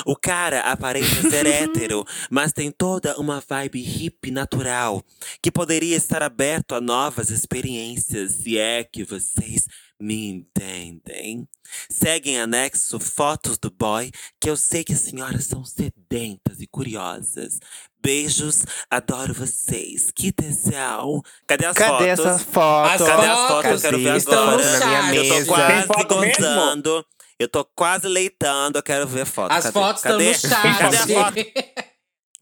O cara aparenta ser hétero, mas tem toda uma vibe hippie natural, que poderia estar aberto a novas experiências, se é que vocês me entendem. Segue em anexo fotos do boy, que eu sei que as senhoras são sedentas e curiosas. Beijos, adoro vocês. Que tesão. Cadê as Cadê fotos? essas fotos? As Cadê as fotos? Cadê? Eu quero ver no na minha chat. Eu tô quase foto mesmo? gozando. Eu tô quase leitando, eu quero ver foto. As Cadê? fotos estão no chat. Cadê a foto?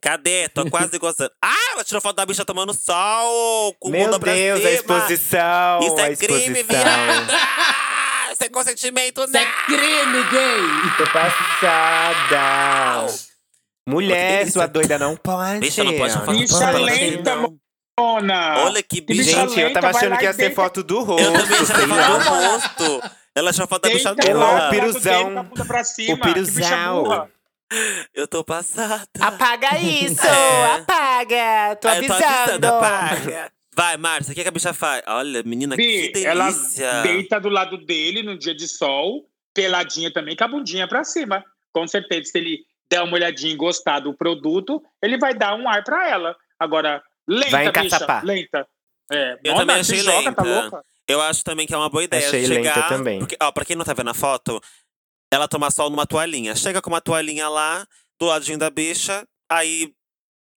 Cadê? Tô quase gozando. Ah, ela tirou foto da bicha tomando sol. Com o Meu mundo pra Deus, cima. a exposição. Isso a é crime, exposição. viada! Sem consentimento, Isso é não! crime gay. Tô passada. Mulher, sua doida não pode. Bicha, não pode falar Bicha lenta. Mona. Olha que bicha. bicha Gente, eu lenta, tava vai achando que ia ser foto do rosto, Eu também lá. foto do rosto. Ela tirou foto da bicha nua. lá, o piruzão. O que bicha piruzão. Eu tô passada. Apaga isso, É. apaga. Tô Ah, eu tô avisando. avisando, apaga. Vai, Márcia, o que, que a bicha faz? Olha, menina, Bi, que ela delícia. deita do lado dele no dia de sol, peladinha também, com a bundinha pra cima. Com certeza, se ele der uma olhadinha e gostar do produto, ele vai dar um ar pra ela. Agora, lenta, Vai bicha, lenta. É, Eu Mona, também achei joga, tá lenta. louca? Eu acho também que é uma boa ideia Achei chegar. lenta também. Porque, ó, pra quem não tá vendo a foto, ela toma sol numa toalhinha. Chega com uma toalhinha lá, do ladinho da bicha, aí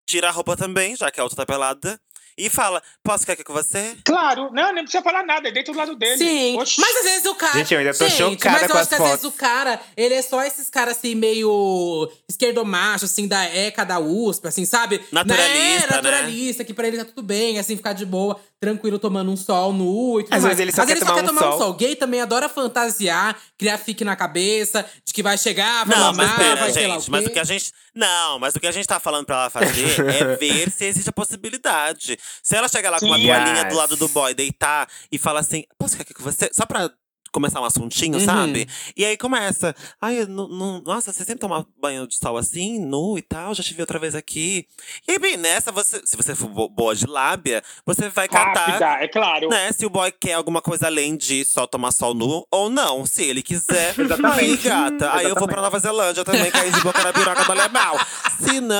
tira a roupa também, já que a outra tá pelada. E fala: Posso ficar aqui com você? Claro, não, nem precisa falar nada, deita do lado dele. Sim, Oxi. mas às vezes o cara. Gente, eu ainda tô chocada mas eu com acho as que às vezes fotos. o cara, ele é só esses caras assim, meio esquerdomacho, assim, da ECA, da USP, assim, sabe? Naturalista, né? Naturalista, que pra ele tá tudo bem, assim, ficar de boa, tranquilo, tomando um sol nu e tudo Às mais. vezes ele só Mas quer ele só tomar quer um tomar um sol. sol. Gay também adora fantasiar, criar fique na cabeça, de que vai chegar, vai Não, mas mamar, pera, vai sei lá gente. o Mas o quê. que a gente. Não, mas o que a gente tá falando pra ela fazer é ver se existe a possibilidade. Se ela chegar lá com uma Sim. toalhinha do Yes. lado do boy, deitar e falar assim: Posso ficar aqui com você? Só pra começar um assuntinho, Uhum. sabe? E aí começa. Ai, eu não, não- nossa, você sempre toma banho de sol assim, nu e tal, já te vi outra vez aqui. E aí, bem, nessa, você, se você for bo- boa de lábia, você vai catar. Rápida, é claro. Né, se o boy quer alguma coisa além de só tomar sol nu ou não. Se ele quiser, aí, Exatamente. gata. Aí eu vou Exatamente. pra Nova Zelândia também, cair de boca na piroca do alemão. Se não.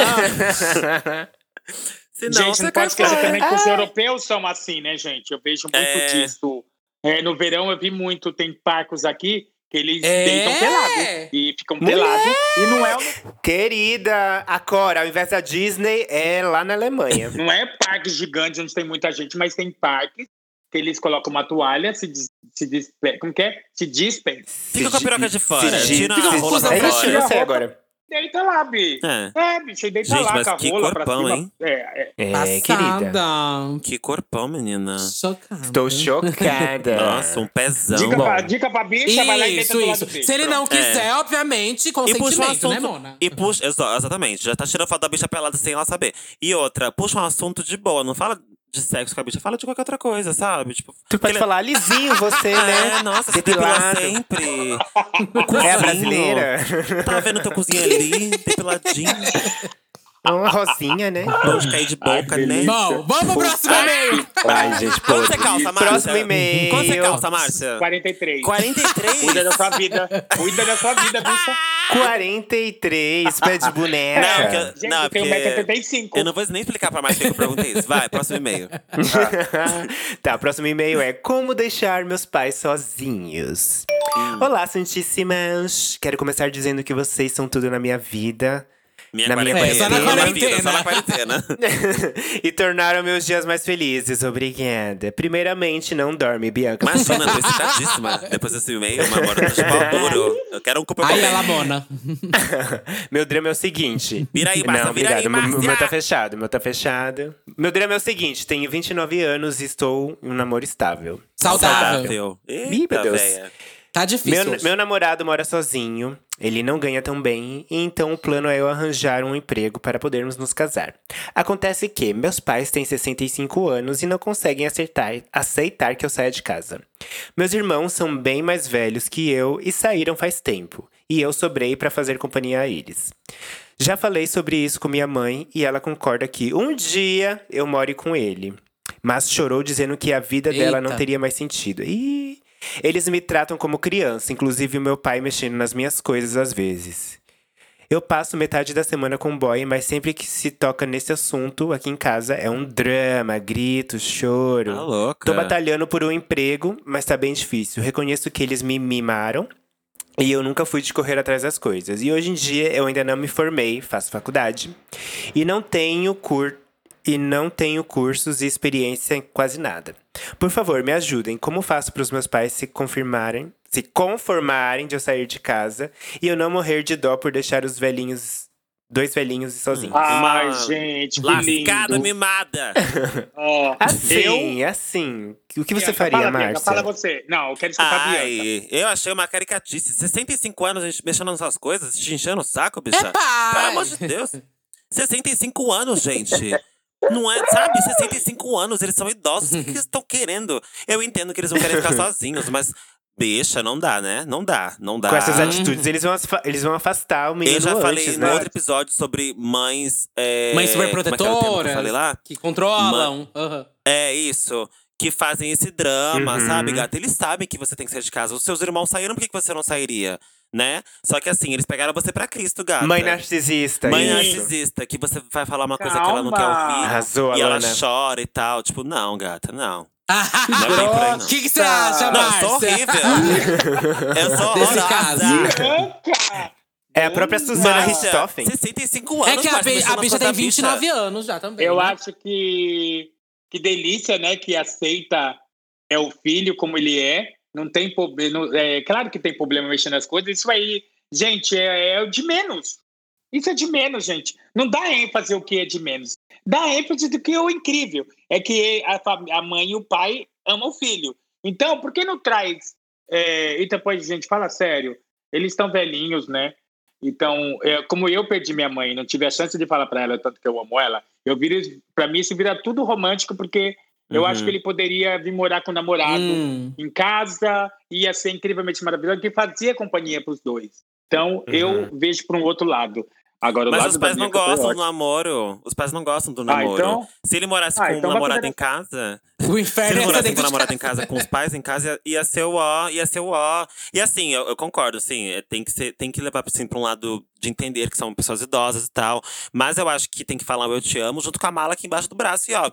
Se não, gente, você não pode esquecer também que os europeus são assim, né, gente? Eu vejo muito É. disso. É, no verão eu vi muito, tem parcos aqui que eles É? deitam pelado. E ficam pelados. E não é, Querida, a Cora, ao invés da Disney, é lá na Alemanha. não é parques gigantes onde tem muita gente, mas tem parques que eles colocam uma toalha, se, des, se despe- como que é? Se dispem. Fica com a piroca de fora. Se- Tira se- a rola se- pra É isso, fora. eu sei agora. Deita lá, Bi. É. É, bicho, deita Gente, lá mas com a que rola corpão, pra cima. hein? É, é. É, querida. Passada. Que corpão, menina. Chocada. Estou chocada. Nossa, um pezão. Dica, Bom. pra, dica pra bicha, vai lá e deita Isso, do lado isso. dele. Se ele não Pronto. quiser, obviamente, E puxa um consentimento, né, assunto. Mona? E puxa, exa- exatamente, já tá tirando foto da bicha pelada sem ela saber. E outra, puxa um assunto de boa, não fala de sexo com a bicha, fala de qualquer outra coisa, sabe? Tipo, Tu pode aquele- falar lisinho você, né? É, nossa, você depila Depilado. sempre. É a brasileira? Tá vendo teu cozinho ali, depiladinho. Uma rosinha, né? De cair de boca, Ai, né? Bom, vamos pro próximo e-mail. Ai, gente, pô. Quanto você calça, Márcia? Próximo e-mail. Quanto você calça, Márcia? 43. 43? Cuida da sua vida. Cuida da sua vida, bicha. 43, pé de Não, boneca. porque, Gente, não, eu tenho porque 1,75m. eu não vou nem explicar pra Márcia que eu perguntei isso. Vai, próximo e-mail. tá, próximo e-mail é Como deixar meus pais sozinhos? Olá, Santíssimas! Quero começar dizendo que vocês são tudo na minha vida. Minha Na minha quarentena. É, só na minha quarentena. vida, só na quarentena. e tornaram meus dias mais felizes. Obrigada. Primeiramente, não dorme, Bianca. Imagina, tô excitadíssima. Depois desse e-mail, uma eu tô de pau duro. Eu quero um cupom. Aí ela, Mona. Meu drama é o seguinte. Vira aí, Márcia, Não, vira aí, obrigado. O meu- meu tá fechado, meu tá fechado. Meu drama é o seguinte: tenho 29 anos e estou em um namoro estável. Saudável. Ih, Eita, meu Deus. véia. Tá difícil. Meu, meu namorado mora sozinho, ele não ganha tão bem, e então o plano é eu arranjar um emprego para podermos nos casar. Acontece que meus pais têm 65 anos e não conseguem acertar, aceitar que eu saia de casa. Meus irmãos são bem mais velhos que eu e saíram faz tempo, e eu sobrei para fazer companhia a eles. Já falei sobre isso com minha mãe e ela concorda que um dia eu more com ele. Mas chorou dizendo que a vida dela não Eita. teria mais sentido. E eles me tratam como criança, inclusive o meu pai mexendo nas minhas coisas às vezes. Eu passo metade da semana com o boy, mas sempre que se toca nesse assunto aqui em casa é um drama, grito, choro. Tá louca. Tô batalhando por um emprego, mas tá bem difícil. Reconheço que eles me mimaram e eu nunca fui de correr atrás das coisas. E hoje em dia eu ainda não me formei, faço faculdade e não tenho cur e não tenho cursos e experiência em quase nada. Por favor, me ajudem. Como faço para os meus pais se confirmarem, se conformarem de eu sair de casa e eu não morrer de dó por deixar os velhinhos, dois velhinhos sozinhos? Ai, Uma gente, que Lascada lindo. mimada. Ó, eu... Assim, assim. O que você Bianca, faria, fala, Márcia? Fala você. Não, eu quero escutar a Bianca. Ai, eu achei uma caricatice. 65 anos a gente mexendo nessas coisas, te enchendo o saco, bicha. É pai. Pelo amor de Deus. 65 anos, gente. Não é, sabe? 65 anos, eles são idosos. O que que eles estão querendo? Eu entendo que eles não querem ficar sozinhos, mas. Bicha, não dá, né? Não dá, não dá. Com essas atitudes, eles vão, eles vão afastar o menino Eu já falei antes, no né? outro episódio sobre mães. É... Mães é que que superprotetoras. falei lá? Que controlam. Aham. É isso. Que fazem esse drama, Uhum. sabe, gata? Eles sabem que você tem que sair de casa. Os seus irmãos saíram, por que que você não sairia? Né? Só que assim, eles pegaram você pra Cristo, gata. Mãe narcisista. Mãe isso. narcisista, que você vai falar uma coisa que ela não quer Calma. ouvir. Arrasou, e ela chora e tal. Tipo, não, gata, não. É O não. que você acha, Não, eu sou horrível. eu sou horrorosa. Bianca! É a própria Suzana Richthofen. 65 anos, É que a, mexendo a bicha tem da bicha. 29 anos já também. Eu né? acho que que delícia, né? Que aceita é o filho como ele é. Não tem problema. É claro que tem problema mexendo nas coisas. Isso aí, gente, é, é o de menos. Isso é de menos, gente. Não dá ênfase ao que é de menos. Dá ênfase do que é o incrível. É que a, a mãe e o pai amam o filho. Então, por que não traz? é, e depois, gente, fala sério. Eles estão velhinhos, né? Então, é, como eu perdi minha mãe, não tive a chance de falar para ela tanto que eu amo ela, eu viro, para mim isso vira tudo romântico porque eu Uhum. acho que ele poderia vir morar com o namorado Hum. em casa, ia ser incrivelmente maravilhoso, que fazia companhia para os dois. Então, eu vejo por um outro lado. Agora, Mas os pais não foi gostam do namoro. Os pais não gostam do Ah, namoro. então? Se ele morasse Ah, com então um namorado fazer- em casa. O Se ele inferno é morasse com um namorado em casa, com os pais em casa, ia, ser o ó, ia ser o ó. E assim, eu, eu concordo, assim, é, tem que, ser, tem que levar assim, pra um lado de entender que são pessoas idosas e tal. Mas eu acho que tem que falar eu te amo junto com a mala aqui embaixo do braço e ó.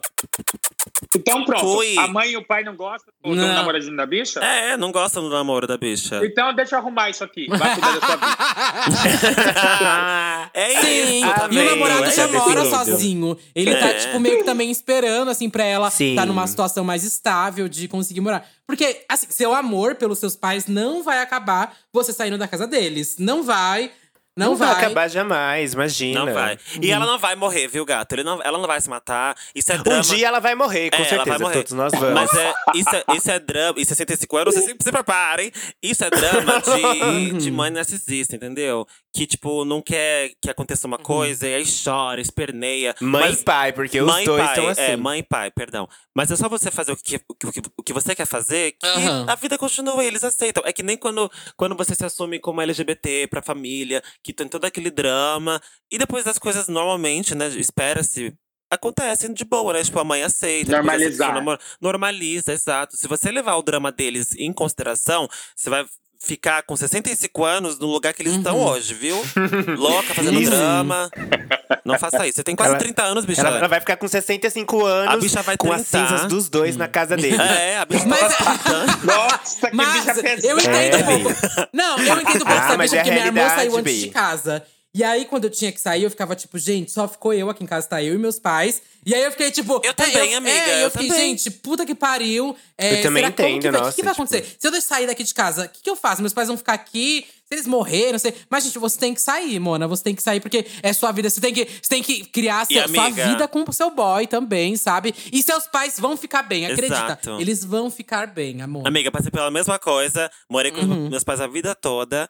Então pronto. Fui. A mãe e o pai não gostam do Não. namoradinho da bicha? É, não gostam do namoro da bicha. Então deixa eu arrumar isso aqui. Vai cuidar da sua vida. é Sim, isso e o namorado é já mora sozinho. Ele tá, É. tipo, meio que também esperando, assim, pra ela Sim. tá numa situação mais estável de conseguir morar. Porque, assim, seu amor pelos seus pais não vai acabar você saindo da casa deles. Não vai. Não, Não vai vai. acabar jamais, imagina. Não vai. E ela não vai morrer, viu, gato? Ele não, ela não vai se matar. Isso é Um drama. dia ela vai morrer, com É, ela certeza. vai morrer. Todos nós vamos. Mas é, isso, é, isso é drama. E 65 anos, vocês se, se preparem. Isso é drama de, de mãe narcisista, entendeu? Que, tipo, não quer que aconteça uma coisa e aí chora, esperneia. Mãe Mas- e pai, porque mãe os e dois pai, estão assim. É, mãe e pai, perdão. Mas é só você fazer o que, o que, o que você quer fazer que Aham. a vida continua e eles aceitam. É que nem quando, quando você se assume como LGBT pra família, que tem todo aquele drama. E depois das coisas normalmente, né, espera-se. Acontecem de boa, né? Tipo, a mãe aceita. Normalizar. aceita. Normaliza, exato. Se você levar o drama deles em consideração, você vai ficar com 65 anos no lugar que eles estão hoje, viu? Louca, fazendo Isso. drama. Não faça isso. Você tem quase Ela- 30 anos, bicha. Ela, ela vai ficar com 65 anos A bicha vai com as trintar. cinzas dos dois na casa dele. É, a bicha Mas- tá tentando. Nossa, que Mas bicha pesada. eu entendo É, um pouco. Não, eu entendo um pouco Ah, essa mas bicha, é porque minha irmã saiu antes de casa. E aí, quando eu tinha que sair, eu ficava tipo, gente, só ficou eu aqui em casa, tá eu e meus pais. E aí eu fiquei tipo. Eu é, também, amiga, É, eu, eu fiquei, também. gente, puta que pariu. É, Eu também será, entendo, que vai, O nossa, que, que vai tipo- acontecer? Se eu sair daqui de casa, o que, que eu faço? Meus pais vão ficar aqui. Se eles morrerem, não sei. Mas, gente, você tem que sair, Mona. Você tem que sair, porque é sua vida. Você tem que, você tem que criar seu, sua vida com o seu boy também, sabe? E seus pais vão ficar bem, acredita. Exato. Eles vão ficar bem, amor. Amiga, passei pela mesma coisa. Morei com Uhum. meus pais a vida toda.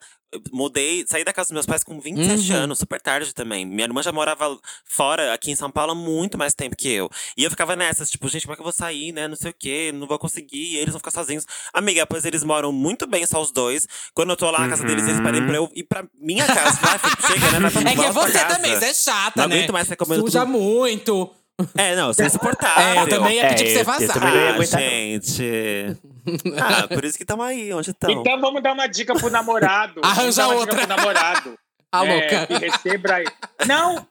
Mudei, saí da casa dos meus pais com 27 Uhum. anos, super tarde também. Minha irmã já morava fora, aqui em São Paulo, há muito mais tempo que eu. E eu ficava nessas, tipo, gente, como é que eu vou sair, né? Não sei o quê, não vou conseguir, eles vão ficar sozinhos. Amiga, pois eles moram muito bem, só os dois. Quando eu tô lá na casa deles, eles pedem pra eu ir pra minha casa. Filho, chega, né? Pra, É que é você casa. também, você é chata, Não né? aguento mais ficar comendo Suja tudo. muito. É, não, eu sou insuportável. É, eu também ia É, pedir pra você eu- eu vazar. também não ia aguentar, não. gente. Ah, por isso que estamos aí, onde estão? Então vamos dar uma dica pro namorado. Arranja Vamos dar uma outra. Dica pro namorado. A É, louca. que receba. Não!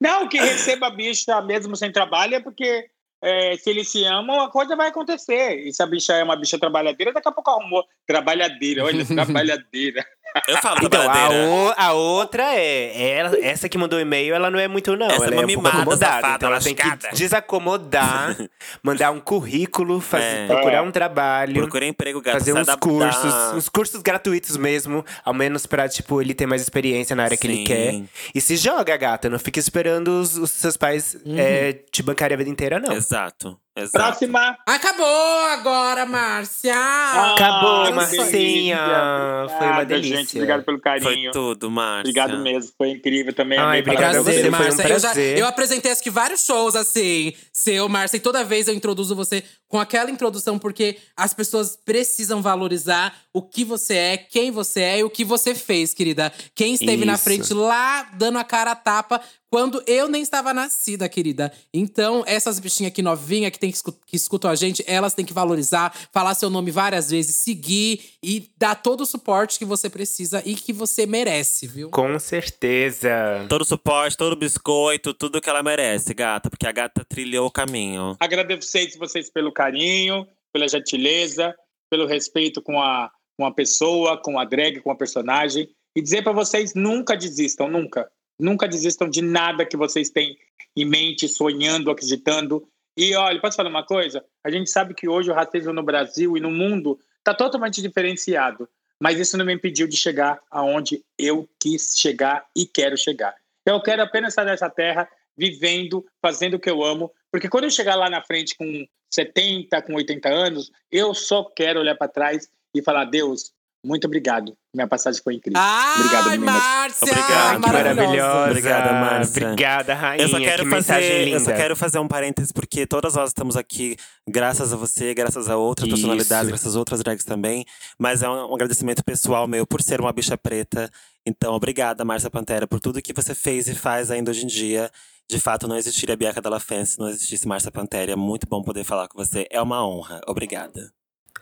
Não, que receba a bicha mesmo sem trabalho, é porque é, se eles se amam, a coisa vai acontecer. E se a bicha é uma bicha trabalhadeira, daqui a pouco arrumou. Trabalhadeira, olha, trabalhadeira. Eu falo Então, a, o- a outra é, ela, essa que mandou o e-mail, ela não é muito, não. Essa ela é é uma um pouco mimada, acomodada. safada, Então ela tem que lascada. desacomodar, mandar um currículo, fazer, É. procurar um trabalho. Procurei emprego, gato. Fazer uns cursos, uns cursos gratuitos mesmo, ao menos pra, tipo, ele ter mais experiência na área que ele Sim. quer. E se joga, gata, não fica esperando os, os seus pais Uhum. é, te bancarem a vida inteira, não. Exato, exato. Próxima. Acabou agora, Márcia! Acabou, Ah, Marcinha. delícia. Foi uma delícia. Gente, obrigado pelo Foi carinho. tudo, Márcia. Obrigado mesmo, foi incrível também. Ai, obrigado a você, foi um Márcia. Eu, já, eu apresentei acho que vários shows assim, seu, Márcia, e toda vez eu introduzo você com aquela introdução, porque as pessoas precisam valorizar o que você é, quem você é e o que você fez, querida. Quem esteve na Isso. frente lá, dando a cara a tapa, quando eu nem estava nascida, querida. Então, essas bichinhas aqui novinhas que, tem que, escu- que escutam a gente, elas têm que valorizar, falar seu nome várias vezes, seguir e dar todo o suporte que você precisa e que você merece, viu? Com certeza. Todo suporte, todo biscoito, tudo que ela merece, gata. Porque a gata trilhou o caminho. Agradecer vocês pelo carinho, pela gentileza, pelo respeito com a, com a pessoa, com a drag, com a personagem. E dizer para vocês: nunca desistam, nunca. Nunca desistam de nada que vocês têm em mente, sonhando, acreditando. E olha, posso falar uma coisa? A gente sabe que hoje o racismo no Brasil e no mundo está totalmente diferenciado. Mas isso não me impediu de chegar aonde eu quis chegar e quero chegar. Eu quero apenas estar nessa terra, vivendo, fazendo o que eu amo, porque quando eu chegar lá na frente com 70, com 80 anos, eu só quero olhar para trás e falar: Deus, muito obrigado. Minha passagem foi incrível. Ai, Obrigado, meninas. Márcia! Obrigado, Que maravilhosa. Obrigada, Márcia. Obrigada, rainha. Eu só quero que fazer, linda. eu só quero fazer um parênteses porque todas nós estamos aqui graças a você, graças a outras Isso. personalidades, graças a outras drags também, mas é um, um agradecimento pessoal meu por ser uma bicha preta. Então, obrigada, Márcia Pantera, por tudo que você fez e faz ainda hoje em dia. De fato, não existiria Bianca Della Fence se não existisse Márcia Pantera. É muito bom poder falar com você. É uma honra. Obrigada.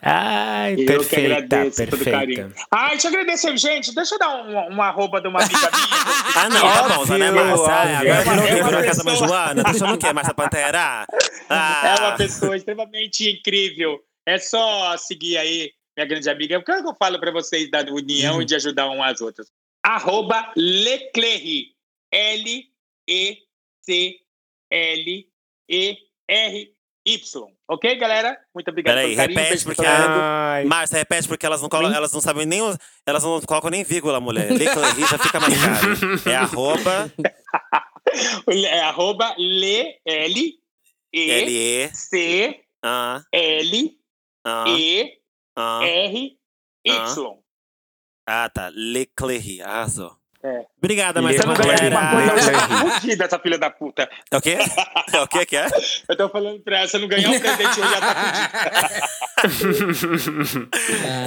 Ai, Eu que perfeita, agradeço todo carinho. perfeita. Ah, deixa eu agradecer, gente. Deixa eu dar um, um arroba de uma amiga minha. Ah, não, tá bom, Óbvio, né, óbvio. Agora virou o É quê? uma Virou a casa pessoa- Manjoana? Tá achando o quê? Márcia Pantera? Ah, É uma pessoa extremamente incrível. É só seguir aí, minha grande amiga. O que eu falo para vocês da união e de ajudar um às outras? Arroba Leclerri. L-E-C-L-E-R-Y. Ok, galera? Muito obrigado Peraí, pelo carinho. repete, porque. Ai, Márcia, repete porque elas não, colam, elas não sabem nem. Elas não colocam nem vírgula, mulher. Leclerri já fica mais caro. É arroba É arroba Le, L, E, L-E. C, Ah, L, E. R, Y. Ah, tá. Leclerri. Arrasou. É. Obrigada, Márcia Você não ganha uma coisa, tá fudida, essa filha da puta. É o quê? É o quê que é? Eu tô falando pra ela, se eu não ganhar um presente hoje, ela tá fudida.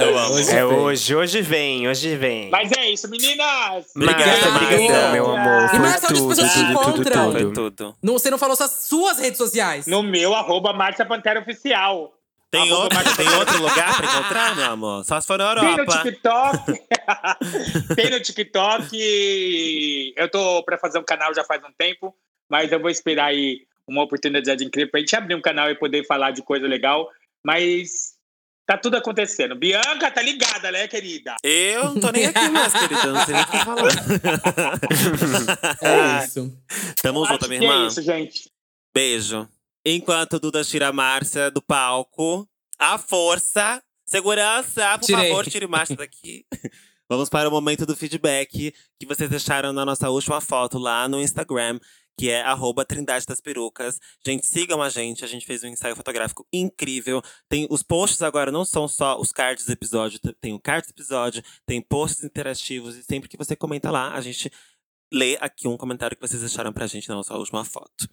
Eu amo. hoje É vem. hoje, hoje vem, hoje vem. Mas é isso, meninas! Márcia. obrigadão, meu amor. E Foi Márcia, onde as tudo, pessoas te tudo, tudo, encontram? Foi tudo. tudo. Não, você não falou suas, suas redes sociais. No meu, arroba Márcia Pantera Oficial. Tem outro, tem outro lugar pra encontrar, meu amor? Só se for na Tem no Europa. TikTok. Tem no TikTok. Eu tô pra fazer um canal já faz um tempo, mas eu vou esperar aí uma oportunidade incrível pra gente abrir um canal e poder falar de coisa legal. Mas tá tudo acontecendo. Bianca, tá ligada, né, querida? Eu não tô nem aqui mais, querida. eu Não sei nem o que falar. É isso. Tamo junto, minha que irmã. é isso, gente. Beijo. Enquanto Duda tira a Márcia do palco, a força, segurança, por Tirei. favor, tire Márcia daqui. Vamos para o momento do feedback que vocês deixaram na nossa última foto lá no Instagram, que é arroba Trindade das Perucas. Gente, sigam a gente, a gente fez um ensaio fotográfico incrível. Tem os posts agora não são só os cards do episódio, tem o card do episódio, tem posts interativos e sempre que você comenta lá, a gente lê aqui um comentário que vocês deixaram pra gente na nossa última foto.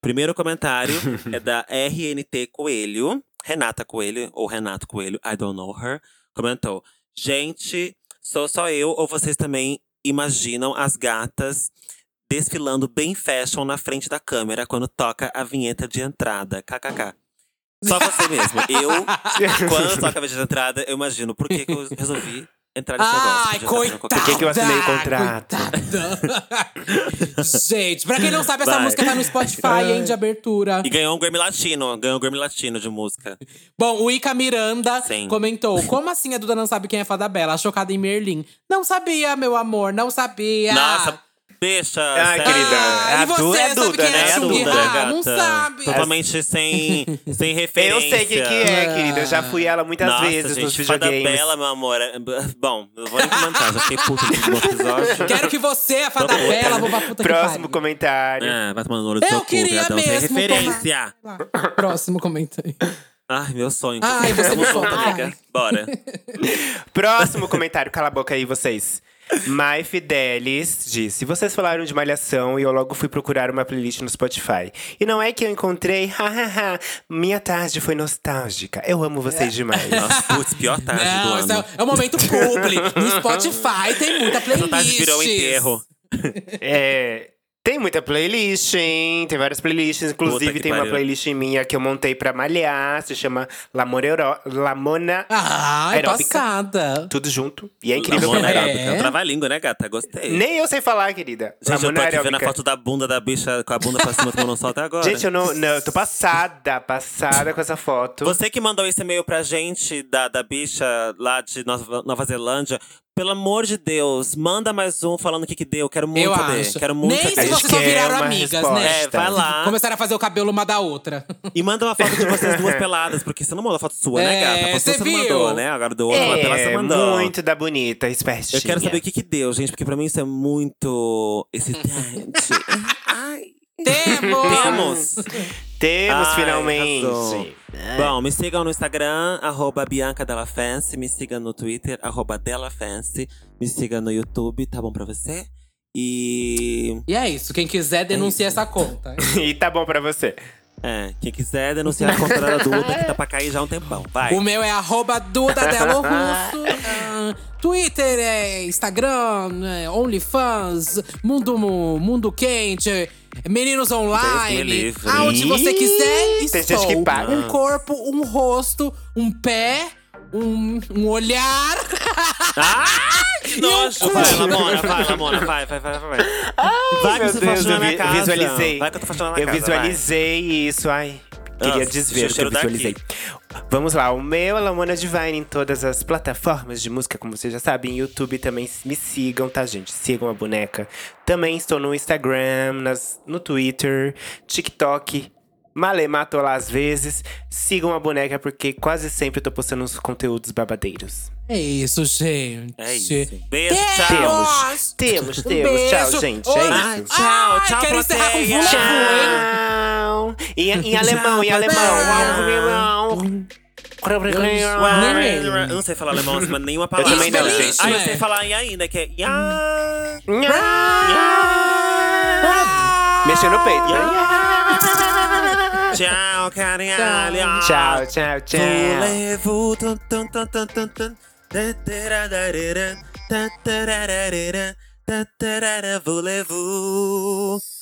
Primeiro comentário é da RNT Coelho, Renata Coelho, ou Renato Coelho, I don't know her. Comentou: Gente, sou só eu ou vocês também imaginam as gatas desfilando bem fashion na frente da câmera quando toca a vinheta de entrada? KKK. Só você mesmo. Eu, quando toca a vinheta de entrada, eu imagino por que, que eu resolvi entrar nesse negócio. Ai, qualquer coitada! Por que que eu assinei o contrato? Gente, pra quem não sabe, essa Vai. música tá no Spotify, hein, de abertura. E ganhou um Grammy Latino. Ganhou um Grammy Latino de música. Bom, o Ica Miranda Sim. comentou: Como assim a Duda não sabe quem é Fada Bela? Chocada em Merlin. Não sabia, meu amor, não sabia. Nossa, bicha. Ai, sério. querida. Ah, é a você Du- é a sabe Duda, né? é É a Duda, Ha? gata. Não sabe. Totalmente sem, sem referência. Eu sei o que, que é, querida. Eu já fui ela muitas Nossa, vezes nos gente, Fada videogames. Bela, meu amor. é- Bom, eu vou nem comentar, já fiquei puto no episódio. Quero que você, a Fada Tô. Bela, vou pra puta que Próximo comentário. É, vai tomando no olho do Eu seu cu, queria viadão, sem mesmo referência. Próximo comentário. Ai, meu sonho. Ai, você me conta, amiga. Bora. Próximo comentário, cala a boca aí, vocês. Mai Fidelis disse: Vocês falaram de malhação e eu logo fui procurar uma playlist no Spotify. E não é que eu encontrei, hahaha. Minha tarde foi nostálgica. Eu amo vocês demais. Nossa, putz, pior tarde do Não, esse ano. é, é o momento publi. No Spotify tem muita playlist. Essa tarde virou um enterro. É. Tem muita playlist, hein? Tem várias playlists. Inclusive, tem uma pariu. playlist minha que eu montei pra malhar. Se chama Lamona, Euro... Lamona Ah, é Aeróbica. passada. Tudo junto. E é incrível Lamona é. aeróbica. Um trava-língua, né, gata? Gostei. Nem eu sei falar, querida. Gente, eu tô Lamona aqui vendo a aeróbica. foto da bunda da bicha com a bunda pra cima tomando um sol até agora. Gente, eu não, não. Eu tô passada, passada com essa foto. Você que mandou esse e-mail pra gente da, da bicha lá de Nova, Nova Zelândia, pelo amor de Deus, manda mais um falando o que que deu. Quero muito Eu saber. acho. Quero muito Nem saber. Se gente vocês só viraram amigas, resposta. né? É, vai lá. Começaram a fazer o cabelo uma da outra. E manda uma foto de vocês duas peladas, porque você não mandou foto sua, né, É, gata? A foto você não viu? mandou, né? Agora do outro, uma pelada você É, mandou. muito da bonita, espertinha. Eu quero saber o que que deu, gente, porque pra mim isso é muito excitante. Ai. Temos! Temos! Temos, Ai, finalmente. arrasou. Bom, me sigam no Instagram, arroba Bianca Della Fancy. Me siga no Twitter, arroba Della Fancy. Me siga no YouTube, tá bom pra você? E… E é isso. Quem quiser, denuncie essa conta. e tá bom pra você. É, quem quiser denunciar a conta da Duda, que tá pra cair já há um tempão. Vai. O meu é arroba Duda Delo Russo. ah, Twitter é Instagram, é OnlyFans, Mundo, Mundo Quente, Meninos Online. Aonde você quiser, Ih, tem estou. gente que paga. Um corpo, um rosto, um pé, um, um olhar. Ai, que nojo! cu. Vai, Lamona, vai, Lamona, vai, vai, vai, vai. Vai que você Deus, faxina eu na vi- casa. visualizei. Vai que eu tô faxinando na Eu casa, visualizei isso, ai. Queria Nossa, desver que eu cheiro daqui. visualizei. Vamos lá, o meu é Lamona Divine em todas as plataformas de música, como vocês já sabem. YouTube também me sigam, tá, gente? Sigam a boneca. Também estou no Instagram, nas, no Twitter, TikTok. Malemato lá às vezes. Sigam a boneca, porque quase sempre eu tô postando uns conteúdos babadeiros. É isso, gente. É isso. Beijo, tchau. Temos, temos, temos. Tchau, beijo. gente. Oi. É Ai, isso. tchau, Ai, tchau, quero encerrar com. Vula? Tchau. Em, em alemão, em alemão. Eu não sei falar alemão, mas nenhuma palavra. também não, gente. Ah, eu É. sei falar em ainda, que é. Ya, Mexeu no peito. Tchau, carinha. Tchau, tchau, tchau. Voulez-vous tum, tum, tum, tum, tum, tum. Ta-ta-ra-ra-ra-ra. Ta-ta-ra-ra, Voulez-vous